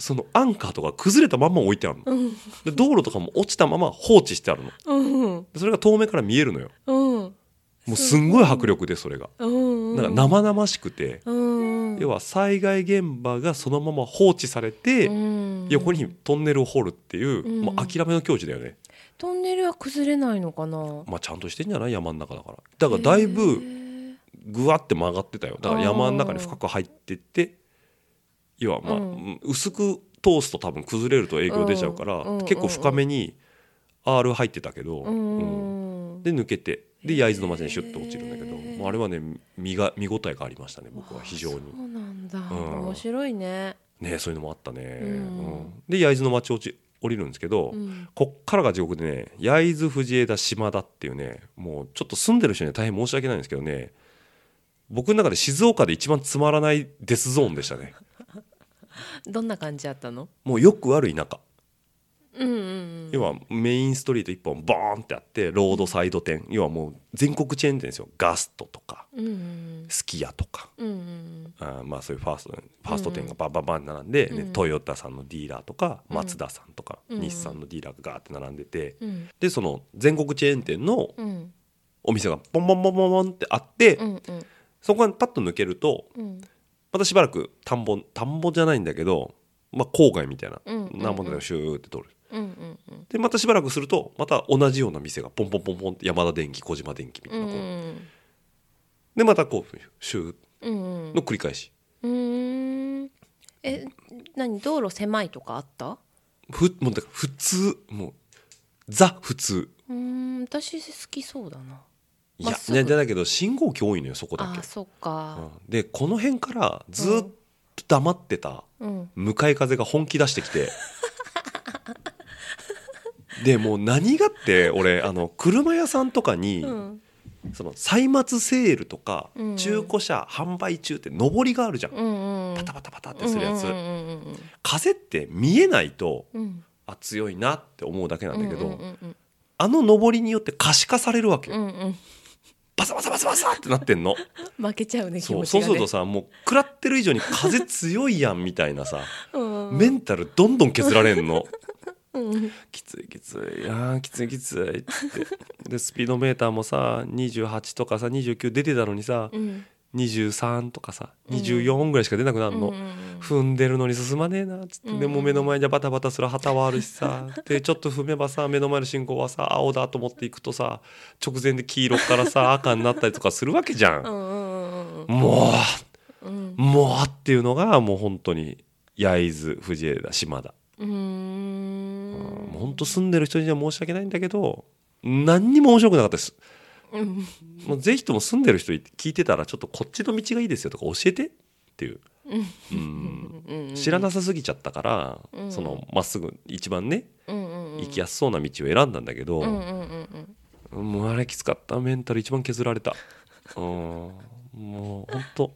そのアンカーとか崩れたまんま置いてあるの。うん。で道路とかも落ちたまま放置してあるの。うんでそれが遠目から見えるのよ。うん。もうすんごい迫力でそれが。うんなんか生々しくてうん要は災害現場がそのまま放置されてうん。横にトンネルを掘るっていううん。もう諦めの境地だよね。トンネルは崩れないのかな？まあちゃんとしてんじゃない？山の中だから。だからだいへぶーぐわって曲がってたよ。だから山の中に深く入ってって要はまあ、うん。薄く通すと多分崩れると影響出ちゃうから、うん。結構深めに R 入ってたけど、ううん。んで抜けてで焼津の町にシュッと落ちるんだけど、へー。もうあれはね見が見応えがありましたね僕は非常に。そうなんだ。うん。面白いね。ねそういうのもあったね、うん。うん。で焼津の町落ち降りるんですけど、うん。こっからが地獄でね焼津藤枝島田っていうねもうちょっと住んでる人には大変申し訳ないんですけどね僕の中で静岡で一番つまらないデスゾーンでしたね。どんな感じだったの？もうよくある田舎うんうん。要はメインストリート1本ボーンってあってロードサイド店。要はもう全国チェーン店ですよ。ガストとかうんうん。すき家とか。うんうんあーまあそういうファーストファースト店がバンバンバン並んで、ねうん。トヨタさんのディーラーとかうん。マツダさんとか、うん日産のディーラーがガーって並んでて、うん。でその全国チェーン店のうん。お店がボンボンボンボンボンってあって、うんうんそこがパッと抜けるとうん。またしばらく田んぼ田んぼじゃないんだけど、まあ、郊外みたいな、うんうんうん。なんぼでシューって通る。うんうんうん。でまたしばらくするとまた同じような店がポンポンポンポンって山田電機小島電機みたいな、こう。でまたこうシューうんうん。の繰り返し。うん。え何？道路狭いとかあった？ふもうだから普通もうザ普通。うん私好きそうだないやまっすぐ。いやだけど信号機多いのよそこだけ。あ、そっか。うん。でこの辺からずっと黙ってたうん。向かい風が本気出してきて。でもう何がって俺あの車屋さんとかに、うん。その歳末セールとか、うん。中古車販売中って上りがあるじゃん、うんうんパタパタパタってするやつ、うんうん風って見えないとうん。うんあ強いなって思うだけなんだけど、うんうん。あの上りによって可視化されるわけよ、うんうんバサバサバサバサってなってんの。負けちゃうね気そう持ちがね。そうするとさもう食らってる以上に風強いやんみたいなさ。うん。メンタルどんどん削られんの。うん。きついきつい。あーきついきついって。でスピードメーターもさ28とかさ29出てたのにさうん23とかさ24ぐらいしか出なくなるの、うんうん踏んでるのに進まねえなっつって、うんでもう目の前にはバタバタする旗はあるしさ。でちょっと踏めばさ目の前の信号はさ青だと思っていくとさ直前で黄色からさ赤になったりとかするわけじゃ。うんんうんうんもうん。うもうっていうのがもう本当に焼津藤枝島田、うーん。本当住んでる人には申し訳ないんだけど何にも面白くなかったです。うんもうぜひとも住んでる人聞いてたらちょっとこっちの道がいいですよとか教えてっていう。うん。うん知らなさすぎちゃったから、うんそのまっすぐ一番ね行きやすそうな道を選んだんだけど、うんうんうんうんもうあれきつかった。メンタル一番削られた。うん。もうほんと。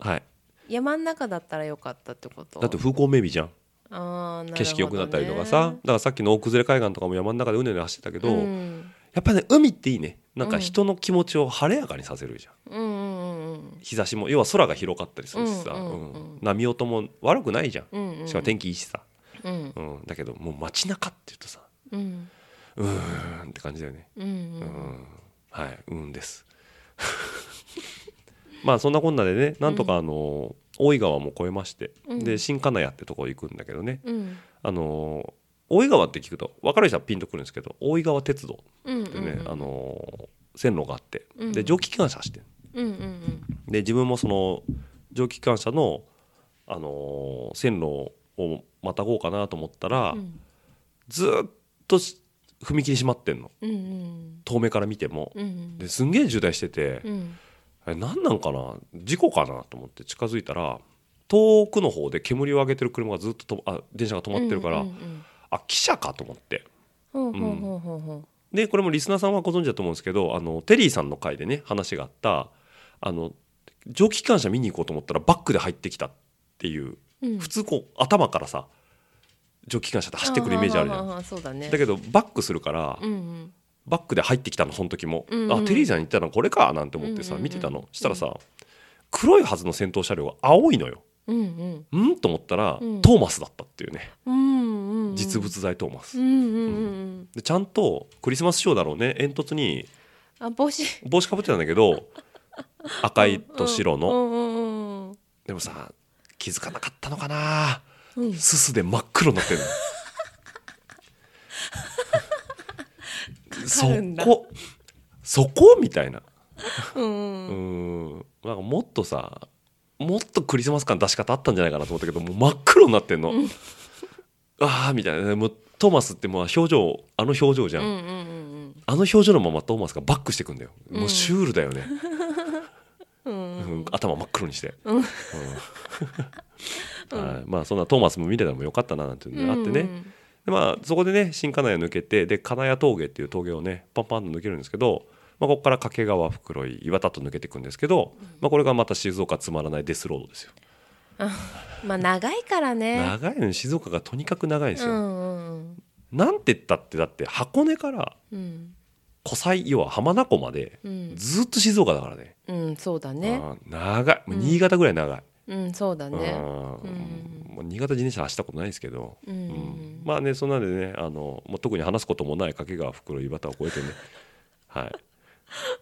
はい。山ん中だったらよかったってこと？だって風光明媚じゃん。あーなるほどね。景色良くなったりとかさ、だからさっきの大崩れ海岸とかも山の中でうねうね走ってたけど、うんやっぱりね海っていいね。なんか人の気持ちを晴れやかにさせるじゃん。うんうんうん日差しも要は空が広かったりするしさ、うんうんうんうん。波音も悪くないじゃん、うんうん。しかも天気いいしさ、うん。うん、だけどもう街中っていうとさうん。うーんって感じだよね。うんうん。うん。はい。うんです。まあそんなこんなでねなんとかあの、大井川も越えまして、うん。で新金谷ってとこ行くんだけどね。うん。あの大井川って聞くと分かる人はピンとくるんですけど大井川鉄道うんってね、うんあの線路があってうんで蒸気機関車走ってで自分もその蒸気機関車の、あの線路をまたごうかなと思ったら、うん。ずっとし踏切閉まってんの。遠目から見ても。うんですんげえ渋滞してて、う何なんかな？事故かなと思って近づいたら遠くの方で煙を上げてる車がずっととあ電車が止まってるから、うんうんあ汽車かと思って。でこれもリスナーさんはご存知だと思うんですけどあのテリーさんの回でね話があったあの蒸気機関車見に行こうと思ったらバックで入ってきたっていう、ううん。普通こう頭からさ蒸気機関車って走ってくるイメージあるじゃん。んそうだね。だけどバックするから、うんうん。バックで入ってきたのその時も、うんうん。あテリーさん言ったのこれかなんて思ってさ、見てたの。したらさ黒いはずの先頭車両が青いのよ。うんうん。ん？と思ったら、うん。トーマスだったっていうね。うんうんうん。実物大トーマス、うんうんうんうん。でちゃんとクリスマスショーだろうね。煙突にあ帽子。帽子かぶってたんだけど 赤いと白の、うんうんうんでもさ気づかなかったのかな。うん。すすで真っ黒になって るのそこそこ？みたいな。うん。なんかもっとさもっとクリスマス感出し方あったんじゃないかなと思ったけどもう真っ黒になってんの、ああみたいな。もうトーマスってもう表情あの表情じゃん、うんうんうんあの表情のままトーマスがバックしてくんだよ、うん。もうシュールだよね、うん。ううんん頭真っ黒にして、うん。まあそんなトーマスも見れたのもよかったななんていうのがあってね、うん。でまあそこでね新金谷抜けてで金谷峠っていう峠をねパンパンと抜けるんですけど、まあ、ここから掛川袋井岩田と抜けていくんですけど、まあ、これがまた静岡つまらないデスロードですよ、まあ長いからね。長いのに静岡がとにかく長いんですよ、うんうん。うんなんて言ったってだって箱根からうん。湖西要は浜名湖までうん。ずっと静岡だからね、うんそうだね。長い。新潟ぐらい長い、うんそうだね。うん。新潟自転車走ったことないですけど、ううん。んまあねそんなんでねあのもう特に話すこともない掛川袋井端を越えてね。はい、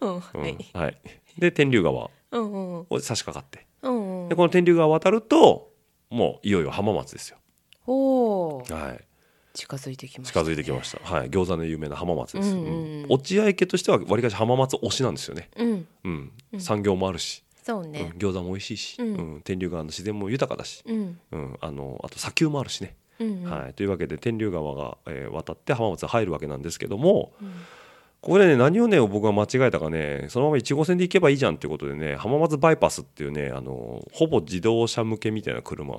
うんうんはい。はい、で天竜川うんうん。を差し掛かって。うんうん。でこの天竜川を渡るともういよいよ浜松ですよ、おー。はい、近づいてきました近づいてきました、はい、餃子の有名な浜松です、うんうん。うん。うん落合家としてはわりかし浜松推しなんですよね、うん。うん。うん。産業もあるし、うんそうね餃子も美味しいし、うん。うん。天竜川の自然も豊かだし、うん。うん、あのあと砂丘もあるしね、うんはい、というわけで天竜川が、えー渡って浜松に入るわけなんですけどもうんここでね何をね僕が間違えたかねそのまま1号線で行けばいいじゃんっていうことでね浜松バイパスっていうねあのほぼ自動車向けみたいな車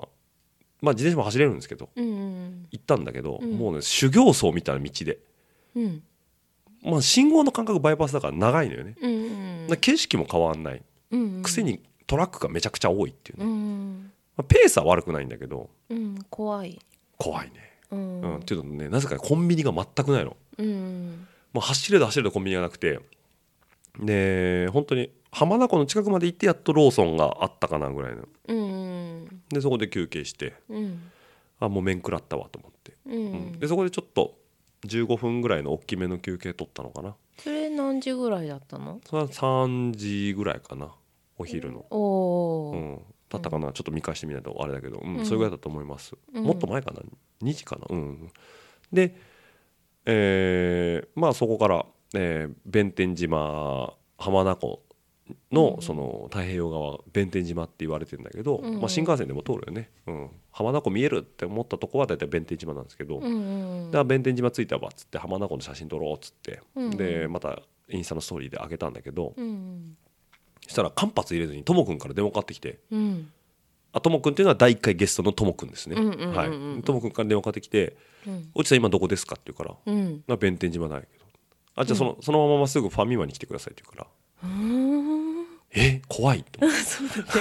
まあ自転車も走れるんですけどうんうん行ったんだけど、うん。もうね修行僧みたいな道で、うん。まあ、信号の間隔バイパスだから長いのよね、うんうん景色も変わんない。うんくせにトラックがめちゃくちゃ多いっていうね、うんまあ、ペースは悪くないんだけどうん怖い。怖いね、うん。うんっていうのねなぜかコンビニが全くないの。うんもう走れど走れどコンビニがなくて。で本当に浜名湖の近くまで行ってやっとローソンがあったかなぐらいの。うんでそこで休憩して。うん。あもう麺食らったわと思って、ううん。んでそこでちょっと15分ぐらいの大きめの休憩取ったのかな。それ何時ぐらいだったの？それは3時ぐらいかなお昼の、おおうん、だったかな、ちょっと見返してみないとあれだけど、うん。うん。それぐらいだと思います、うん。もっと前かな？2時かな？うん。でえーまあそこから、えー弁天島浜名湖のうん。その太平洋側弁天島って言われてるんだけど、うんまあ、新幹線でも通るよね、うん、浜名湖見えるって思ったとこは大体弁天島なんですけど、うんうんだから弁天島着いたわっつって浜名湖の写真撮ろうっつって、うんでまたインスタのストーリーで上げたんだけど、うん。そしたら間髪入れずにともくんから電話かかってきて。うんあともくんっていうのは第1回ゲストのともくんですね。ともくんから電話かかってきてうん「おちさん今どこですか?」って言うからうん「な弁天島ないけど」あじゃあその,、そのまままっすぐファミマに来てくださいって言うから。うーん「え？怖い?」って思ってそうだね「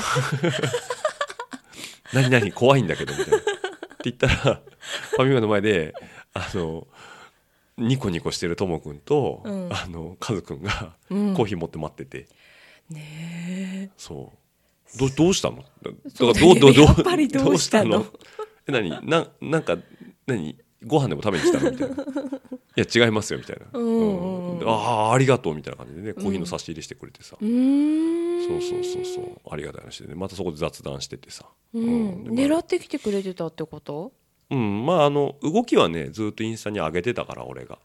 何何？怖いんだけど」みたいな。って言ったらファミマの前であのニコニコしてるともくんと、うん。あのカズくんがうん。コーヒー持って待ってて、ねそうどどうしたの？だだからどうどうどうやっぱりどうしたの？え何？ななんか何？ご飯でも食べに来たの？みたいな。いや違いますよみたいな、うんうんうん。ああありがとうみたいな感じでねコーヒーの差し入れしてくれてさ、えうーん。そうそうそうそう。ありがたい話でね。またそこで雑談しててさ、うん。狙ってきてくれてたってこと？うん。まああの動きはねずっとインスタに上げてたから俺が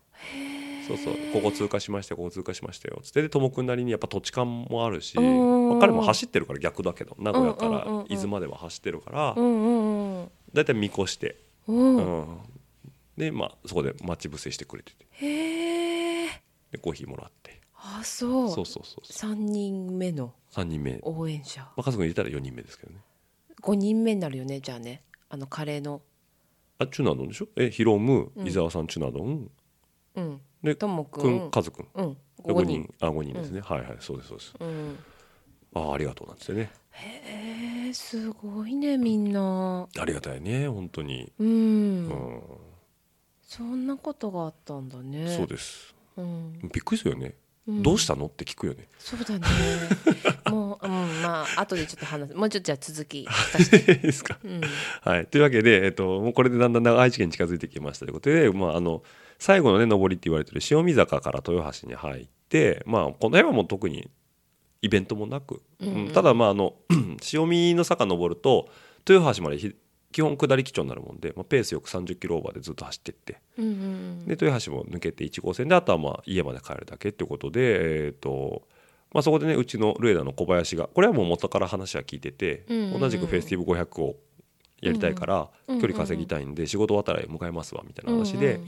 そうそう。ここ通過しましたよここ通過しましたよ。つってでともくんなりにやっぱ土地勘もあるし、うんまあ彼も走ってるから逆だけど名古屋から伊豆までは走ってるからうんうんうんだいたい見越して、うん。うん。でまあそこで待ち伏せしてくれてて。へえでコーヒーもらって。あそう。そうそうそうそう。三人目の3人目、ま応援者。あ、カズくん入れたら4人目ですけどね。五人目になるよねじゃあね。あのカレーの。あチュナドンでしょ？えヒロムうん。伊沢さんチュナドン。うんでともくくんんカズくん。うん。5五人人あ5人ですね、はいはいそうですそうです。うん。あありがとうなんつってね。へえすごいねみんな。ありがたいね本当に。うん、うん、そんなことがあったんだね。そうです。うん、びっくりするよね、うん。どうしたのって聞くよね。そうだね。もう、うん、まあ後でちょっと話す。もうちょっとじゃあ続き ですか。うん。はい、というわけで、えっと、もうこれでだんだん愛知県に近づいてきましたということで、まあ、あの最後のね上りって言われてる塩見坂から豊橋に入って、まあ、この辺はもう特にイベントもなく、うんうん。うんただまああの 塩見の坂登ると豊橋までひ基本下り基調になるもんで、まあ、ペースよく30キロオーバーでずっと走ってって。うんうんで豊橋も抜けて1号線であとはまあ家まで帰るだけっていうことで、えーとまあ、そこでねうちのルエダの小林がこれはもう元から話は聞いてて、うんうんうん。同じくフェスティブ500をやりたいから距離稼ぎたいんで仕事終わったら向かいますわみたいな話で、うんうん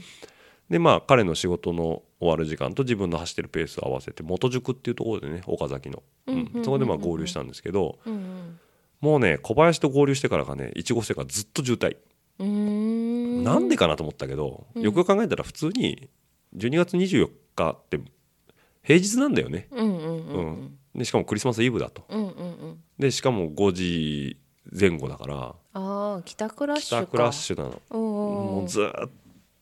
でまあ彼の仕事の終わる時間と自分の走ってるペースを合わせて元宿っていうところでね岡崎の、うんうん。うんうんうんそこでまあ合流したんですけどうんもうね小林と合流してからがね1号線がずっと渋滞。うん。なんでかなと思ったけど、うん。よくよく考えたら普通に12月24日って平日なんだよね、うんうんうんううん。んでしかもクリスマスイブだと。うんうんうん。でしかも5時前後だからああ帰宅ラッ帰シュか。宅ラッシュなの、うんうんもうずーっ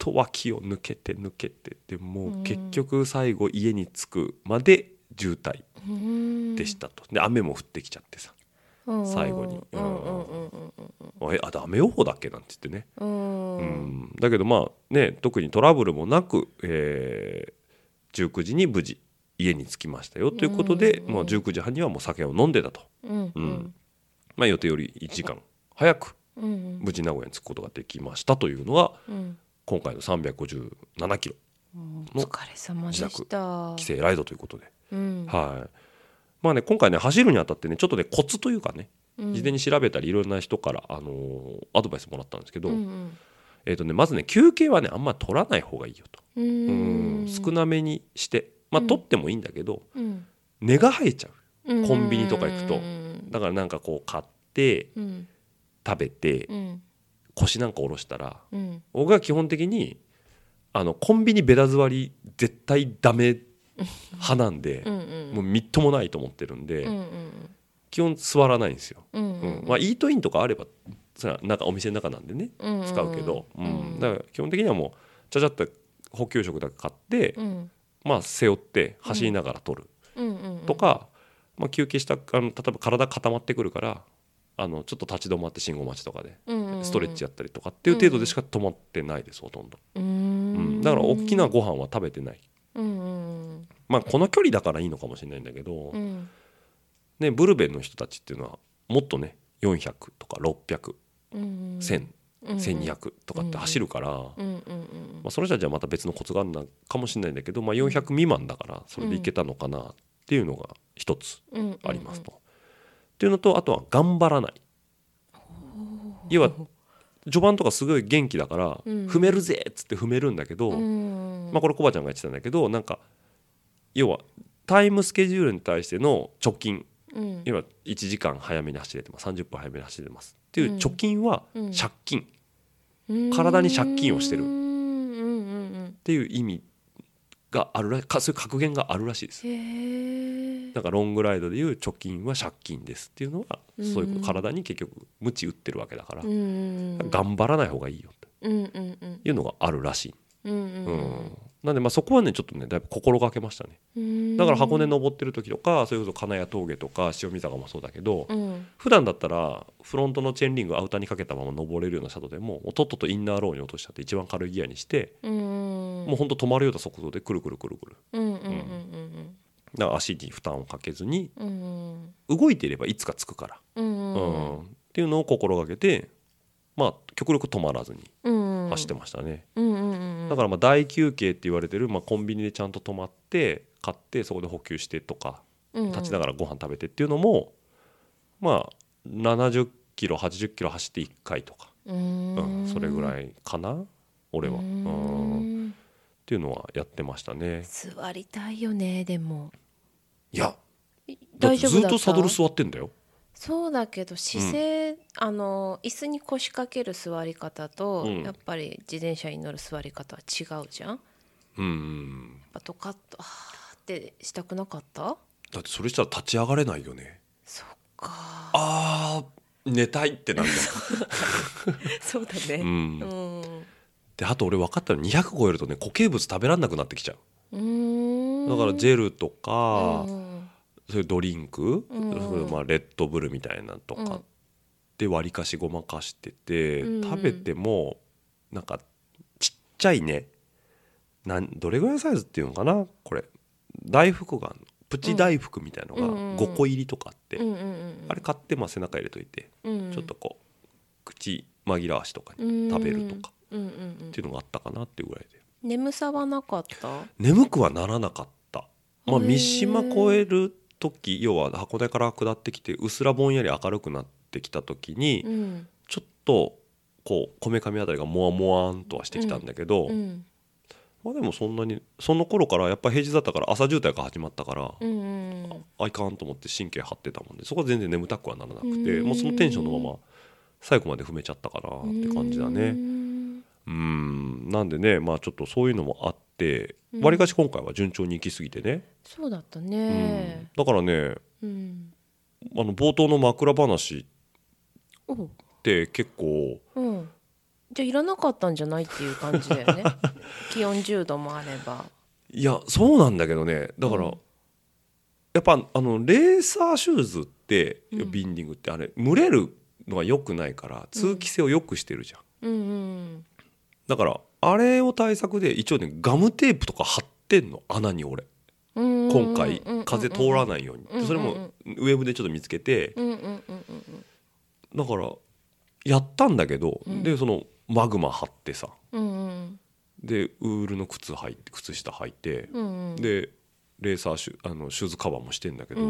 と脇を抜けて抜けてでもう結局最後家に着くまで渋滞うん。でしたと、で雨も降ってきちゃってさ。最後に。うん。うんうんうん「えあダメ予報だっけ?」なんて言ってね、うん。だけどまあね特にトラブルもなく、えー19時に無事家に着きましたよということで、うんもう19時半にはもう酒を飲んでたと、うんうん。まあ、予定より1時間早くうん。無事名古屋に着くことができましたというのがうん今回の357キロお疲れ様でした。規制ライドということで、うん。はい。まあね今回ね走るにあたってねちょっとねコツというかねうん。事前に調べたりいろんな人から、あのーアドバイスもらったんですけど、うんうん。えーとね、まずね休憩はねあんま取らない方がいいよと、ううん。ん。少なめにしてまあうん。取ってもいいんだけど、うん。根が生えちゃうん。コンビニとか行くと。だからなんかこう買ってうん。食べてうん腰なんか下ろしたらうん。僕は基本的にあのコンビニベタ座り絶対ダメ 派なんでう、んうんもうみっともないと思ってるんで、うんうん基本座らないんですよ、うんううん。ん。まあ、イートインとかあればそれはなんかお店の中なんでねうん使うけど、うん。うんだから基本的にはもうちゃちゃっと補給食だけ買って、うん。まあ、背負って走りながら取るうんうん。とか、まあ、休憩したあの例えば体固まってくるからあのちょっと立ち止まって信号待ちとかでストレッチやったりとかっていう程度でしか止まってないですほとん。ど、ううん。んだから大きなご飯は食べてない。うんうんまあこの距離だからいいのかもしれないんだけど、うん。ね、ブルベンの人たちっていうのはもっとね400とか600、うん1000、うん1200とかって走るから、まあ、それじゃじゃあまた別のコツがあるのかもしれないんだけど、まあ、400未満だからそれでいけたのかなっていうのが一つありますと。っていうのとあとは頑張らない。要は序盤とかすごい元気だからうん。踏めるぜっつって踏めるんだけど、うん。まあ、これコバちゃんが言ってたんだけどなんか要はタイムスケジュールに対しての貯金。うん。今1時間早めに走れてます。30分早めに走れてます。っていう貯金はうん。借金。っうん。体に借金をしてる。うんうんうんていう意味があるらかそういう格言があるらしいです。うんからロングライドでいう貯金は借金ですっていうのはうん。そういう体に結局鞭打ってるわけだからうん頑張らない方がいいよというのがあるらしい、うんううん。ん、なんでまあそこはねちょっとねだいぶ心がけましたね。うん。だから箱根登ってる時とかそれこそ金谷峠とか塩見坂もそうだけどうん。普段だったらフロントのチェーンリングアウターにかけたまま登れるようなシャドウでもとっととインナーローに落としちゃって一番軽いギアにしてうん。もうほんと止まるような速度でくるくるくるくる。だから足に負担をかけずにうんうん。動いていればいつかつくから、うん。うん。っていうのを心がけてまあ極力止まらずにうん走ってましたね、だからまあ大休憩って言われてる、まあ、コンビニでちゃんと止まって買ってそこで補給してとか立ちながらご飯食べてっていうのもまあ70キロ80キロ走って1回とか、ううん。んそれぐらいかな俺は、ううん。っんていうのはやってましたね。座りたいよねでも。いやずっとサドル座ってんだよそうだけど姿勢、あの椅子に腰掛ける座り方と、うん。やっぱり自転車に乗る座り方は違うじゃん？やっうん。ぱドカッとあーってしたくなかった？だってそれしたら立ち上がれないよね。そっか。あー寝たいってなんだよ、そうだね。うん。うん。であと俺分かったの200超えるとね固形物食べられなくなってきちゃう。うーん。だからジェルとか、うんそういうドリンク、うん。それまあレッドブルみたいなのとかうんで割りかしごまかしてて、うん食べてもなんかちっちゃいね。なんどれぐらいのサイズっていうのかな？これ。大福がプチ大福みたいのがうん5個入りとかあって、うんあれ買ってまあ背中入れといて、うん。ちょっとこう口紛らわしとかに食べるとかうんうんうん。っていうのがあったかなっていうぐらいで。眠さはなかった？眠くはならなかった、まあ、三島越える時要は箱根から下ってきてうすらぼんやり明るくなってきた時に、うん。ちょっとこうこめかみあたりがモワモワンとはしてきたんだけど、うん。まあ、でもそんなにその頃からやっぱ平日だったから朝渋滞が始まったから、うんうんあいかんと思って神経張ってたもんでそこは全然眠たくはならなくてうん。もうそのテンションのまま最後まで踏めちゃったかなって感じだうね。んうん。なんでねまあちょっとそういうのもあってうん。わりかし今回は順調に行き過ぎてね、そうだったうん。ねだからねうん。あの冒頭の枕話って結構うん。じゃあいらなかったんじゃないっていう感じだよね。気温10度もあれば。いやそうなんだけどね。だから、うん。やっぱあのレーサーシューズって、うん。ビンディングってあれ蒸れるのが良くないから通気性を良くしてるじゃん、うんうんだからあれを対策で一応ねガムテープとか貼ってんの。穴に俺。うん今回風通らいないように、うんそれもウェブでちょっと見つけて。だからやったんだけど、うん。でそのマグマ貼ってさ。でウールの靴履いて靴下履いて、でレーサーシュあのシューズカバーもしてんだけど、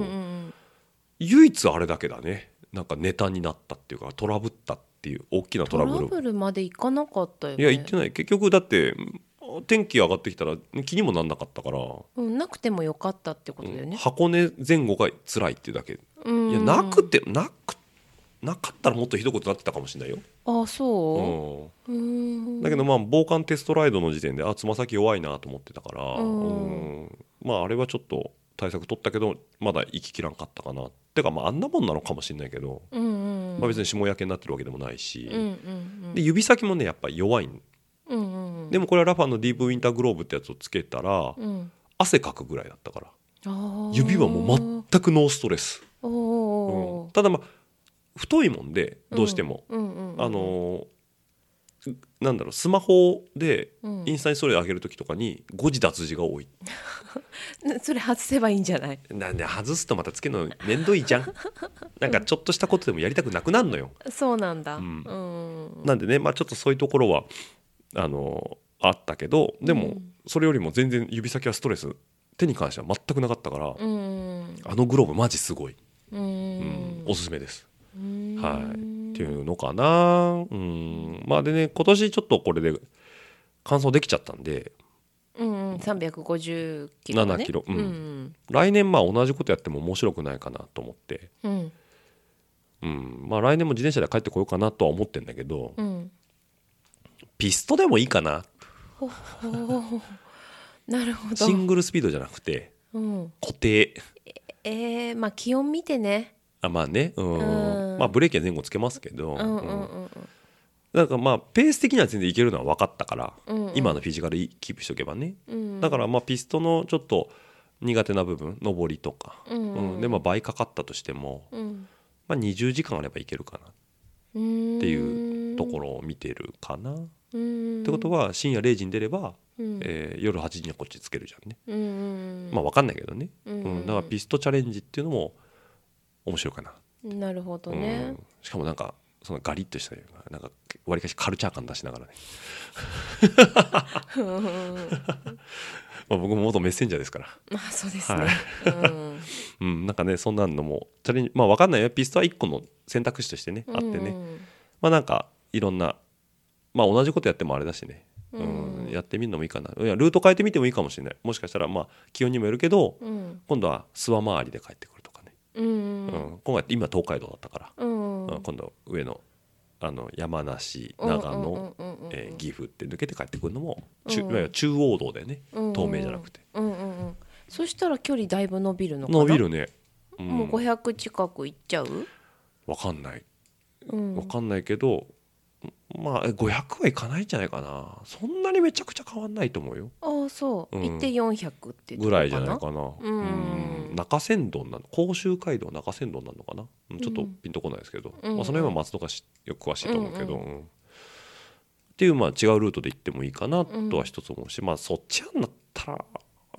唯一あれだけだね。なんかネタになったっていうかトラブったっていう大きなトトララブル。ブルまでいかなかったよね。いや言ってない。結局だって天気上がってきたら気にもなんなかったから、うん、なくてもよかったってことだよね、箱根前後が辛いっていうだけ、うん。いやなくてなくなかったらもっとひどいことになってたかもしれないよ、あうそう、うん、ん、だけどまあ防寒テストライドの時点であつま先弱いなと思ってたから、うん。うん。まああれはちょっと対策取ったけどまだ行ききらんかったかな。てかまああんなもんなのかもしれないけど、うんうんまあ、別に霜焼けになってるわけでもないし、うんうんうん。で指先もねやっぱり弱いん。うんうんうん。でもこれはラファのディープウィンターグローブってやつをつけたらうん。汗かくぐらいだったから指はもう全くノーストレス、おうん。ーただまあ太いもんでどうしても、うんうんうん。あのーなんだろうスマホでうん。インスタにストーリー上げる時とかに誤字脱字が多い、それ外せばいいんじゃない？なんで外すとまたつけるの面倒いじゃん。なんかちょっとしたことでもやりたくなくなるのよ。そうなんだ。ううん。んなんでねまあちょっとそういうところはあのーあったけどでもうん。それよりも全然指先はストレス手に関しては全くなかったから、うん。あのグローブマジすごい、ううんんおすすめです。うん。はい、っていうのかな。うん。まあでね今年ちょっとこれで完走できちゃったんで。うんうん。350キロ、ね、7キロ。うん。うん来年まあ同じことやっても面白くないかなと思って、うん。うん、まあ来年も自転車で帰ってこようかなとは思ってんだけど。うん。ピストでもいいかな。ほほ なるほど。シングルスピードじゃなくてうん。固定。えー、まあ気温見てねあまあねうん。うん。まあブレーキは前後つけますけど、うんうんうんうん。なんかまあペース的には全然いけるのは分かったから、うんうん。今のフィジカルキープしとけばね。うん。だからまあピストのちょっと苦手な部分上りとか、うんうんうんでまあ倍かかったとしても、うん。まあ、20時間あればいけるかな。っっていうところを見てるかな。っろてことは深夜0時に出れば、うん。えー夜8時にはこっちつけるじゃんね。まあ分かんないけどね、ううんん。だからピストチャレンジっていうのも面白いかな。なるほどうねん、しかもなんかそのガリッとしたようななんかわりかしカルチャー感出しながらね。まあ僕も元メッセンジャーですから。まあそうですね、はい。うん。うん、なんかねそんなんのもチャレンジまあ分かんないよ。ピストは1個の選択肢としてねあってね、うんまあなんかいろんなまあ同じことやってもあれだしね、うん。うん。やってみるのもいいかな。いやルート変えてみてもいいかもしれない。もしかしたらまあ気温にもよるけどうん。今度は諏訪回りで帰ってくるうんうん。今回今東海道だったから、うんうん。今度上のあの山梨うん長野、岐阜って抜けて帰ってくるのも中,、うんいわゆる中央道でね。うん東名じゃなくて、うんうんうん。そしたら距離だいぶ伸びるのかな？伸びるね、うん、もう500近くいっちゃう？分かんない。うん。わかんないけど、まあえ500はいかないんじゃないかな。そんなにめちゃくちゃ変わんないと思うよ。ああそう、うん。行って400ってぐらいじゃないなかな。うん。うん。中山道なの？甲州街道中山道なのかな？うん。ちょっとうんピンとこないですけど、うん。まあ、その辺は松戸がしよく詳しいと思うけど、うんうんっていうまあ違うルートで行ってもいいかなとは一つ思うし、まあそっちやんだったら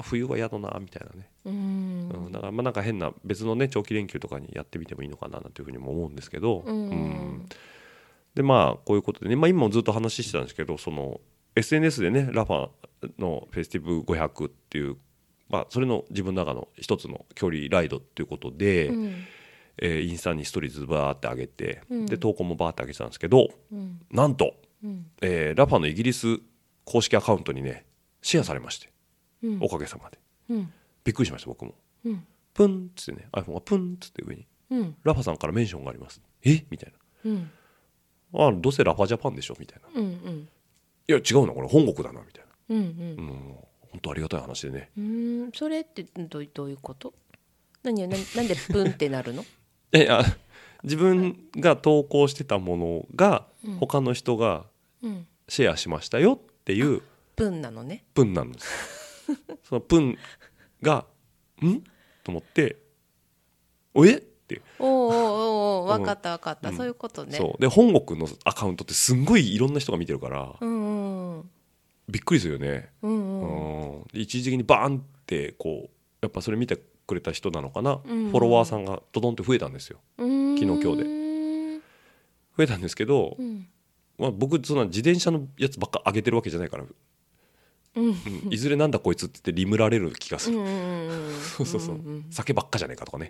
冬は嫌だなみたいなね、うん。うん。だからまあなんか変な別のね長期連休とかにやってみてもいいのかななんていうふうにも思うんですけど、うん。うんでまあこういうことでね、まあ、今もずっと話してたんですけどその SNS でねラファのフェスティブ500っていう、まあ、それの自分の中の一つの距離ライドっていうことで、うん。えーインスタにストーリーズバーって上げて、うん。で投稿もバーって上げてたんですけどうん。なんと、うん。えーラファのイギリス公式アカウントにねシェアされましてうん。おかげさまで。うん。びっくりしました僕も。うん。プンっつってね iPhone がプンっつって上に。うん。ラファさんからメンションがあります。え？みたいうん。なあどうせラファジャパンでしょみたいな。うんうん。いや違うなこれ本国だなみたいな。うんうん。本当ありがたい話でね。うんうんそれってどうどういうこと？何よななんでプンってなるの？えあ自分が投稿してたものがうん。他の人がうん。シェアしましたよっていう文なのね。プンなんです。そのプンが「ん?」と思って「おえ?」っておーおーおーおーうん分かった分かった、うん。そういうことね。そう。で本国のアカウントってすんごいいろんな人が見てるから。うんうん。うんびっくりするよね、うんううん。ん、で一時的にバーンってこうやっぱそれ見てくれた人なのかな、うんフォロワーさんがドドンって増えたんですよ。うん。昨日今日でで。増えたんですけど、うん。まあ、僕そんな自転車のやつばっか上げてるわけじゃないから、うん。うん。いずれなんだこいつって言ってリムられる気がする、うんうんうんそうそうそう、んん酒ばっかじゃねえかとかね、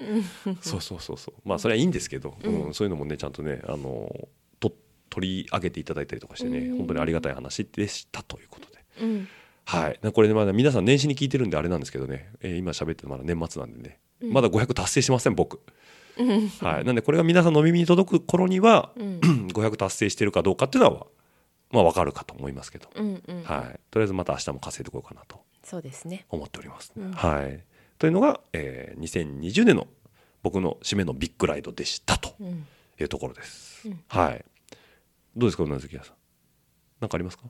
そうそうそうそう。まあそれはいいんですけど、うん。そういうのもねちゃんとねあのと取り上げていただいたりとかしてね、うん。本当にありがたい話でしたということで。うん。はい、なこれねまだ皆さん年始に聞いてるんであれなんですけどね、えー今喋ってまだ年末なんでね、まだ500達成してません僕、はい、なんでこれが皆さんのお耳に届く頃には、うん。500達成してるかどうかっていうのはまあ分かるかと思いますけど、うんうん。はい、とりあえずまた明日も稼いでこようかなと。そうですね。思っております、うん。はい、というのが、えー2020年の僕の締めのビッグライドでしたと。うん。いうところです、うん。はい。どうですかうなずき屋さん何かありますか？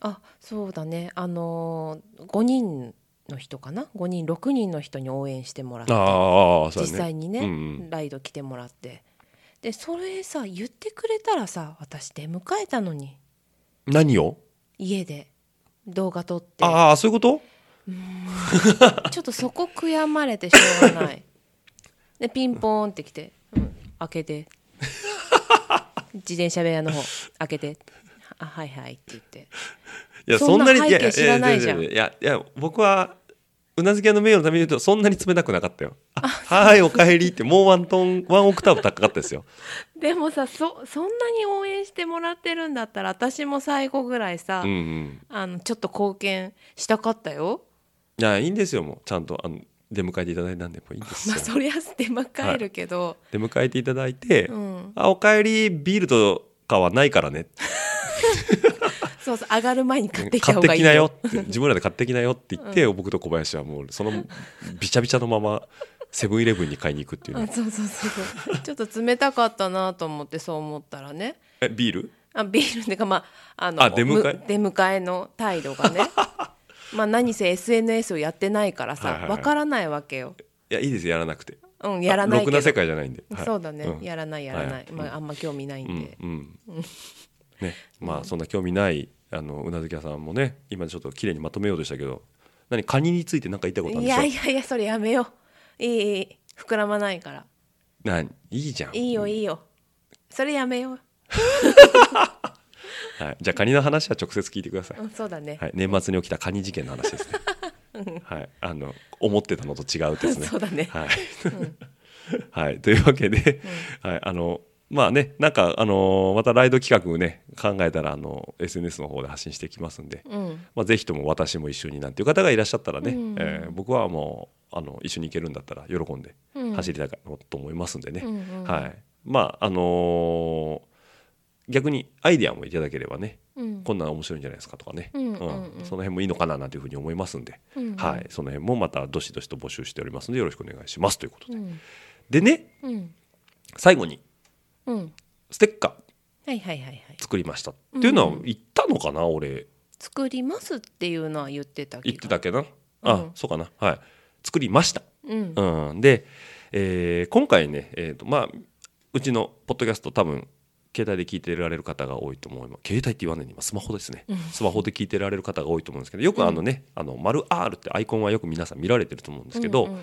あそうだね。あのー、5人の人かな？5人6人の人に応援してもらって。ああそうだね。実際にね、うんうん。ライド来てもらってでそれさ言ってくれたらさ私出迎えたのに。何を？家で動画撮って。ああそういうこと？ちょっとそこ悔やまれてしょうがない。でピンポーンって来て「うん、開けて。自転車部屋の方開けて「あはいはい」って言って。いやそんなに背景知らないじゃん。いやいや僕はうなずき屋の名誉のために言うとそんなに冷たくなかったよ。あはいおかえりってもうワントンワンオクターブ高かったですよ。でもさそそんなに応援してもらってるんだったら私も最後ぐらいさ、うんうん。あのちょっと貢献したかったよ。いやいいんですよもうちゃんとあの出迎えていただいたんでもういいんですよ。まあそりゃ出迎えるけど、出迎えていただいて、うん、あおかえりビールとかはないからね そうそう上がる前に買ってきた方がいいよ。よって 自分らで買ってきなよって言って、僕と小林はもうそのびちゃびちゃのままセブンイレブンに買いに行くっていうね。あそうそうそうそう。ちょっと冷たかったなと思ってそう思ったらね。えビール？あビールっていうかまああのあ出迎え？む出迎えの態度がね。まあ何せ SNS をやってないからさはいはいはい。わからないわけよ。いやいいですやらなくて。うんやらないけど。ろくな世界じゃないんで、はい。そうだね、ん。やらないやらない、はいまあ、あんま興味ないんで、うん。うん。ね。まあそんな興味ないあのうなずき屋さんもね今ちょっと綺麗にまとめようとしたけど何カニについて何か言いたいことあるんいでしょやいやいやそれやめよう。いいいい。膨らまないから。何いいじゃん。いいよいいよ。それやめよう、はい、じゃあカニの話は直接聞いてください、うん、そうだね、はい、年末に起きたカニ事件の話ですね。はい。あの思ってたのと違うですね。そうだね。はい、はい、というわけで、はい、あのまあねなんかあのまたライド企画ね考えたらあの SNS の方で発信していきますんで、うん。まあ、ぜひとも私も一緒になんていう方がいらっしゃったらね、うん。えー僕はもうあの一緒に行けるんだったら喜んでうん。走りたいなと思いますんでね、うんうん。はい、まああのー逆にアイデアもいただければねうん。こんなん面白いんじゃないですかとかね、うんうんうんその辺もいいのかななんていうふうに思いますんで、うん。うんはい、その辺もまたどしどしと募集しておりますのでよろしくお願いしますということで、うん。でねうん。最後にうんステッカー。はいはいはいはい。作りました。っていうのは言ったのかな、俺。作りますっていうのは言ってた気が。言ってたっけな、あうん。そうかな。はい。作りました。うん。うん、で、えー今回ね、えーとまあ、うちのポッドキャスト多分携帯で聞いてられる方が多いと思います。携帯って言わないに今スマホですね、スマホで聞いてられる方が多いと思うんですけどよくあのね「あの丸 R」ってアイコンはよく皆さん見られてると思うんですけど、うんうんうん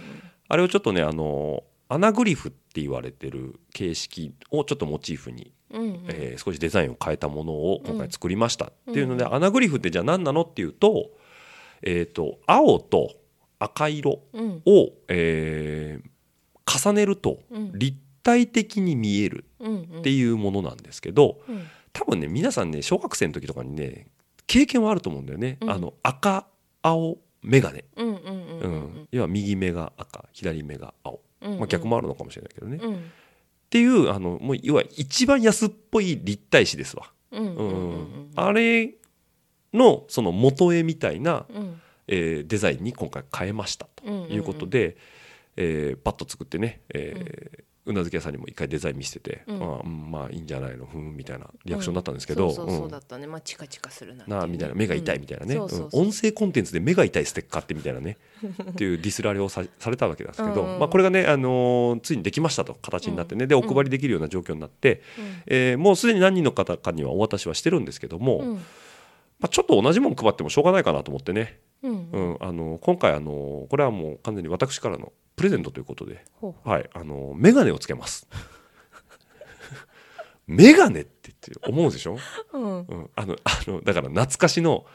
あれをちょっとねあのアナグリフって言われてる形式をちょっとモチーフに、うんうん。えー少しデザインを変えたものを今回作りましたっていうので、アナグリフってじゃあ何なのっていうと,、えー、と青と赤色うん。を、えー重ねるとうん。立体的に見えるうんっていうものなんですけどうん。多分ね皆さんね小学生の時とかにね経験はあると思うんだよね。うん。あの赤青眼鏡、うんうんうんううん。ん、要は右目が赤左目が青、うんまあ、逆もあるのかもしれないけどね。っうん。ていうあのもう要は一番安っぽい立体紙ですわ。ううんうんうん。ん。あれのその元絵みたいな、うん。えーデザインに今回変えましたということで、えーパッと作ってね、えーうなずき屋さんにも一回デザイン見せてて、うん。まあうんまあいいんじゃないのふんみたいなリアクションだったんですけど、うん。そうそうだったね。まあチカチカするなね。なあみたいな目が痛いみたいなね、音声コンテンツで目が痛いステッカーってみたいなね。っていうディスられをさされたわけですけど、うん。うんまあ、これがね、あのーついにできましたと形になってね。でお配りできるような状況になって、うん。えーもうすでに何人の方かにはお渡しはしてるんですけども、うん。まあ、ちょっと同じもの配ってもしょうがないかなと思ってね、うん。うん。あの今回、あのこれはもう完全に私からのプレゼントということで、はい、あのメガネをつけます。メガネって言って思うでしょ、うん。うん、あのあのだから懐かしの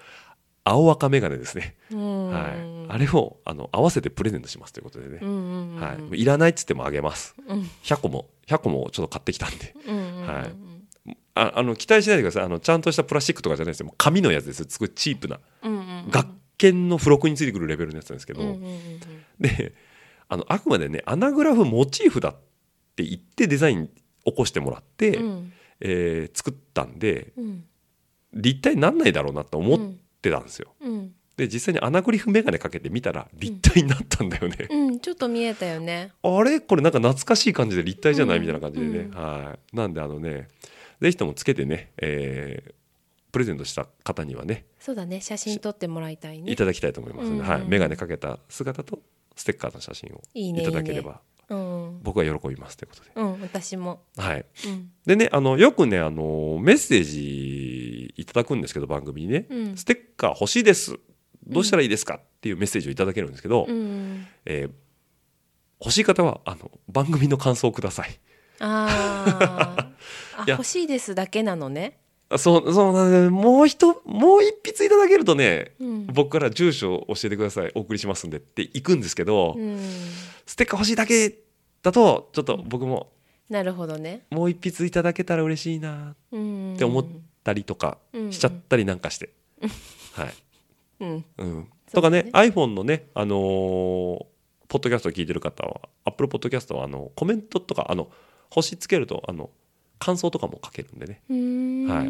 青赤メガネですね、うん。はい、あれをあの合わせてプレゼントしますということでね、はい、いらないっつってもあげます。うん。100個も100個もちょっと買ってきたんで。はい。ああの期待しないでください。あのちゃんとしたプラスチックとかじゃないですよ。紙のやつです。すごいチープな。学研の付録についてくるレベルのやつなんですけど、であのあくまでねアナグラフモチーフだって言ってデザイン起こしてもらって、うん。えー作ったんでうん。立体になんないだろうなと思ってたんですよ。うん。で実際にアナグリフメガネかけてみたら立体になったんだよね。うん。ちょっと見えたよね。あれ？これなんか懐かしい感じで立体じゃないうんみたいな感じでね、うん。はい。なんであのねぜひともつけてね、えープレゼントした方にはねそうだね。写真撮ってもらいたいね。いただきたいと思いますので、うん。はい、メガネかけた姿とステッカーの写真をいただければうん。僕は喜びますということで。うん私も。はい、うん。でねあのよくねあのメッセージいただくんですけど番組にね、うん。ステッカー欲しいです。どうしたらいいですかっていうメッセージをいただけるんですけど、うん。えー欲しい方はあの番組の感想をください。あー。あいや。欲しいですだけなのね。あそうそうなんでもう一もう一筆いただけるとね、うん。僕から住所を教えてください。お送りしますんでって行くんですけど、うん。ステッカー欲しいだけだとちょっと僕もなるほどね。もう一筆いただけたら嬉しいなうん。って思ったりとかうん。しちゃったりなんかして、はい、うん。うん、とかねね iPhone のね、あのーポッドキャストを聞いてる方は Apple ポッドキャストはあのコメントとかあの星つけるとあの感想とかも書けるんでね。はい。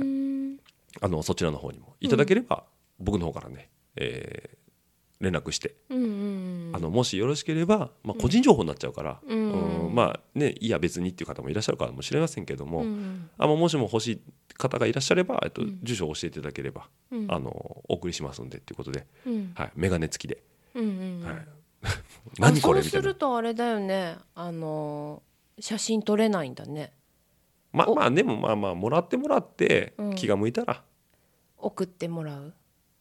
あのそちらの方にも。いただければ、僕の方からね、えー連絡して、うんうんあのもしよろしければ、まあ、個人情報になっちゃうから、うん。うんまあねいや別にっていう方もいらっしゃるかもしれませんけども、うん。あまあもしも欲しい方がいらっしゃれば、えっとうん。住所を教えていただければ、うん。あのお送りしますんでっていうことで、うん。はい、メガネ付きで、うんうん。はい、あ 何これそうするとあれだよね。あの写真撮れないんだねまあまあでもまあまあもらってもらってうん。気が向いたら。送ってもらう？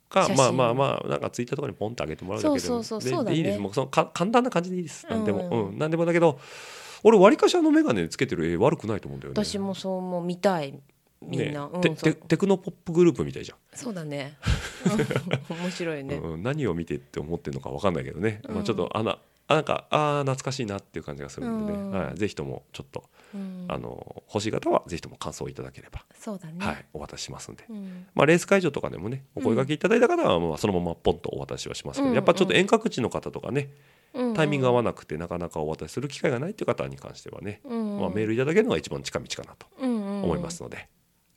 か、写真。まあまあまあなんかツイッターとかにポンってあげてもらうだけでもそうそうそうでそうだね。でいいです。もうそのか簡単な感じでいいです。何でも、うん。うん何でもだけど俺わりかしあの眼鏡つけてる絵悪くないと思うんだよね。私もそう思う見たい。みんな、ね。てうんそう。てテクノポップグループみたいじゃん。そうだね。うん。面白いね、うん。うん何を見てって思ってるのか分かんないけどね、まあ、うん。ちょっとあなあなんかあー懐かしいなっていう感じがするんでね、うん。はい、ぜひともちょっと、うん。あの欲しい方はぜひとも感想をいただければ、そうだね、はい、お渡ししますんで、うん。まあ、レース会場とかでもねお声掛けいただいた方はまあそのままポンとお渡しはしますけど、うんやっぱちょっと遠隔地の方とかねうんタイミング合わなくてなかなかお渡しする機会がないっていう方に関してはね、うんまあ、メールいただけるのが一番近道かなとうんうん。思いますので、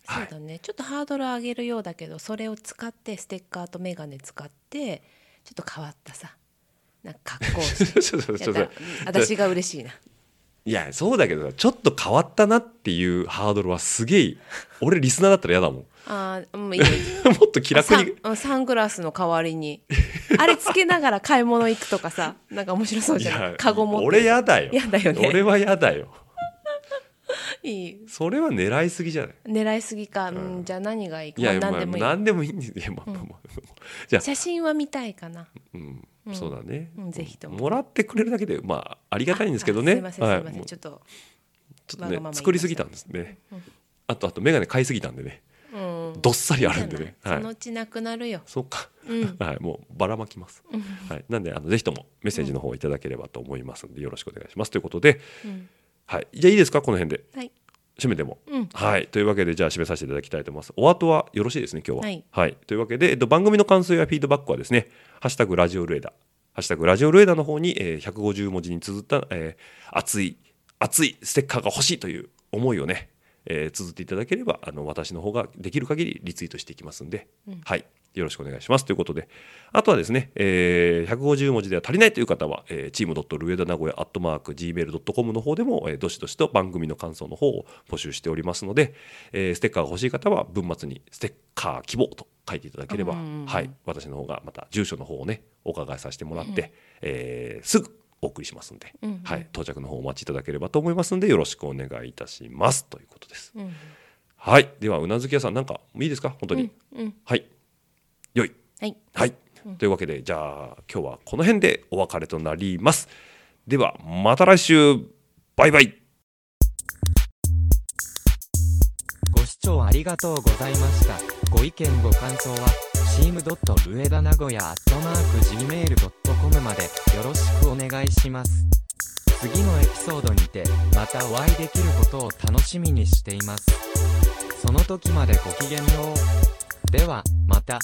はい。そうだね。ちょっとハードル上げるようだけどそれを使ってステッカーとメガネ使ってちょっと変わったさなんか格好をして。私が嬉しいないやそうだけどちょっと変わったなっていうハードルはすげえ俺リスナーだったら嫌だもん。あーうんいいねもっと気楽に。サンうんサングラスの代わりに。あれつけながら買い物行くとかさなんか面白そういじゃなやいカゴ持って。俺嫌だよ。嫌だよね。俺は嫌だよ。いい。それは狙いすぎじゃない？狙いすぎか、うんうん。じゃあ何がいい？かいや、何でもいい、何でもいいんですよ、まあまあまあじゃあ。写真は見たいかな。うんうん。そうだね、うんぜひとも。もらってくれるだけでまあありがたいんですけどね。あすいませんすいません、ちょっとちょっとね作りすぎたんですね、うん。あとあと眼鏡買いすぎたんでね。うん。どっさりあるんでね。はい。そのうちなくなるよ、そうか、うん。はいもうばらまきます、うん。はい、なんであのぜひともメッセージの方いただければと思いますのでよろしくお願いします。ということで、うん。はい、じゃあいいですか？この辺で。はい締めても。うん。はい。というわけでじゃあ締めさせていただきたいと思います。お後はよろしいですね今日は。はい。というわけで、えっと、番組の感想やフィードバックはですね「ハッシュタグラジオルエダ」「ハッシュタグラジオルエダ」の方に、えー150文字に綴った、えー熱い熱いステッカーが欲しいという思いをね、えー綴っていただければあの私の方ができる限りリツイートしていきますんで、はいよろしくお願いします。ということであとはですね、えー150文字では足りないという方は、えー、チームドットルエダ名古屋アットマーク gmail.com の方でも、えーどしどしと番組の感想の方を募集しておりますので、えーステッカーが欲しい方は文末にステッカー希望と書いていただければ、うん。はい、私の方がまた住所の方をねお伺いさせてもらって、えーすぐお送りしますんで、うんはい、到着の方お待ちいただければと思いますんでよろしくお願いいたします。ということです。うん。はい、ではうなずき屋さんなんかいいですか？本当に、うん。はいよいはいはい、というわけでじゃあ今日はこの辺でお別れとなりますではまた来週バイバイご視聴ありがとうございました。ご意見ご感想は、チームドットルエダ名古屋アットマーク Gmail.com までよろしくお願いします。次のエピソードにて、またお会いできることを楽しみにしています。その時までごきげんよう。では、また。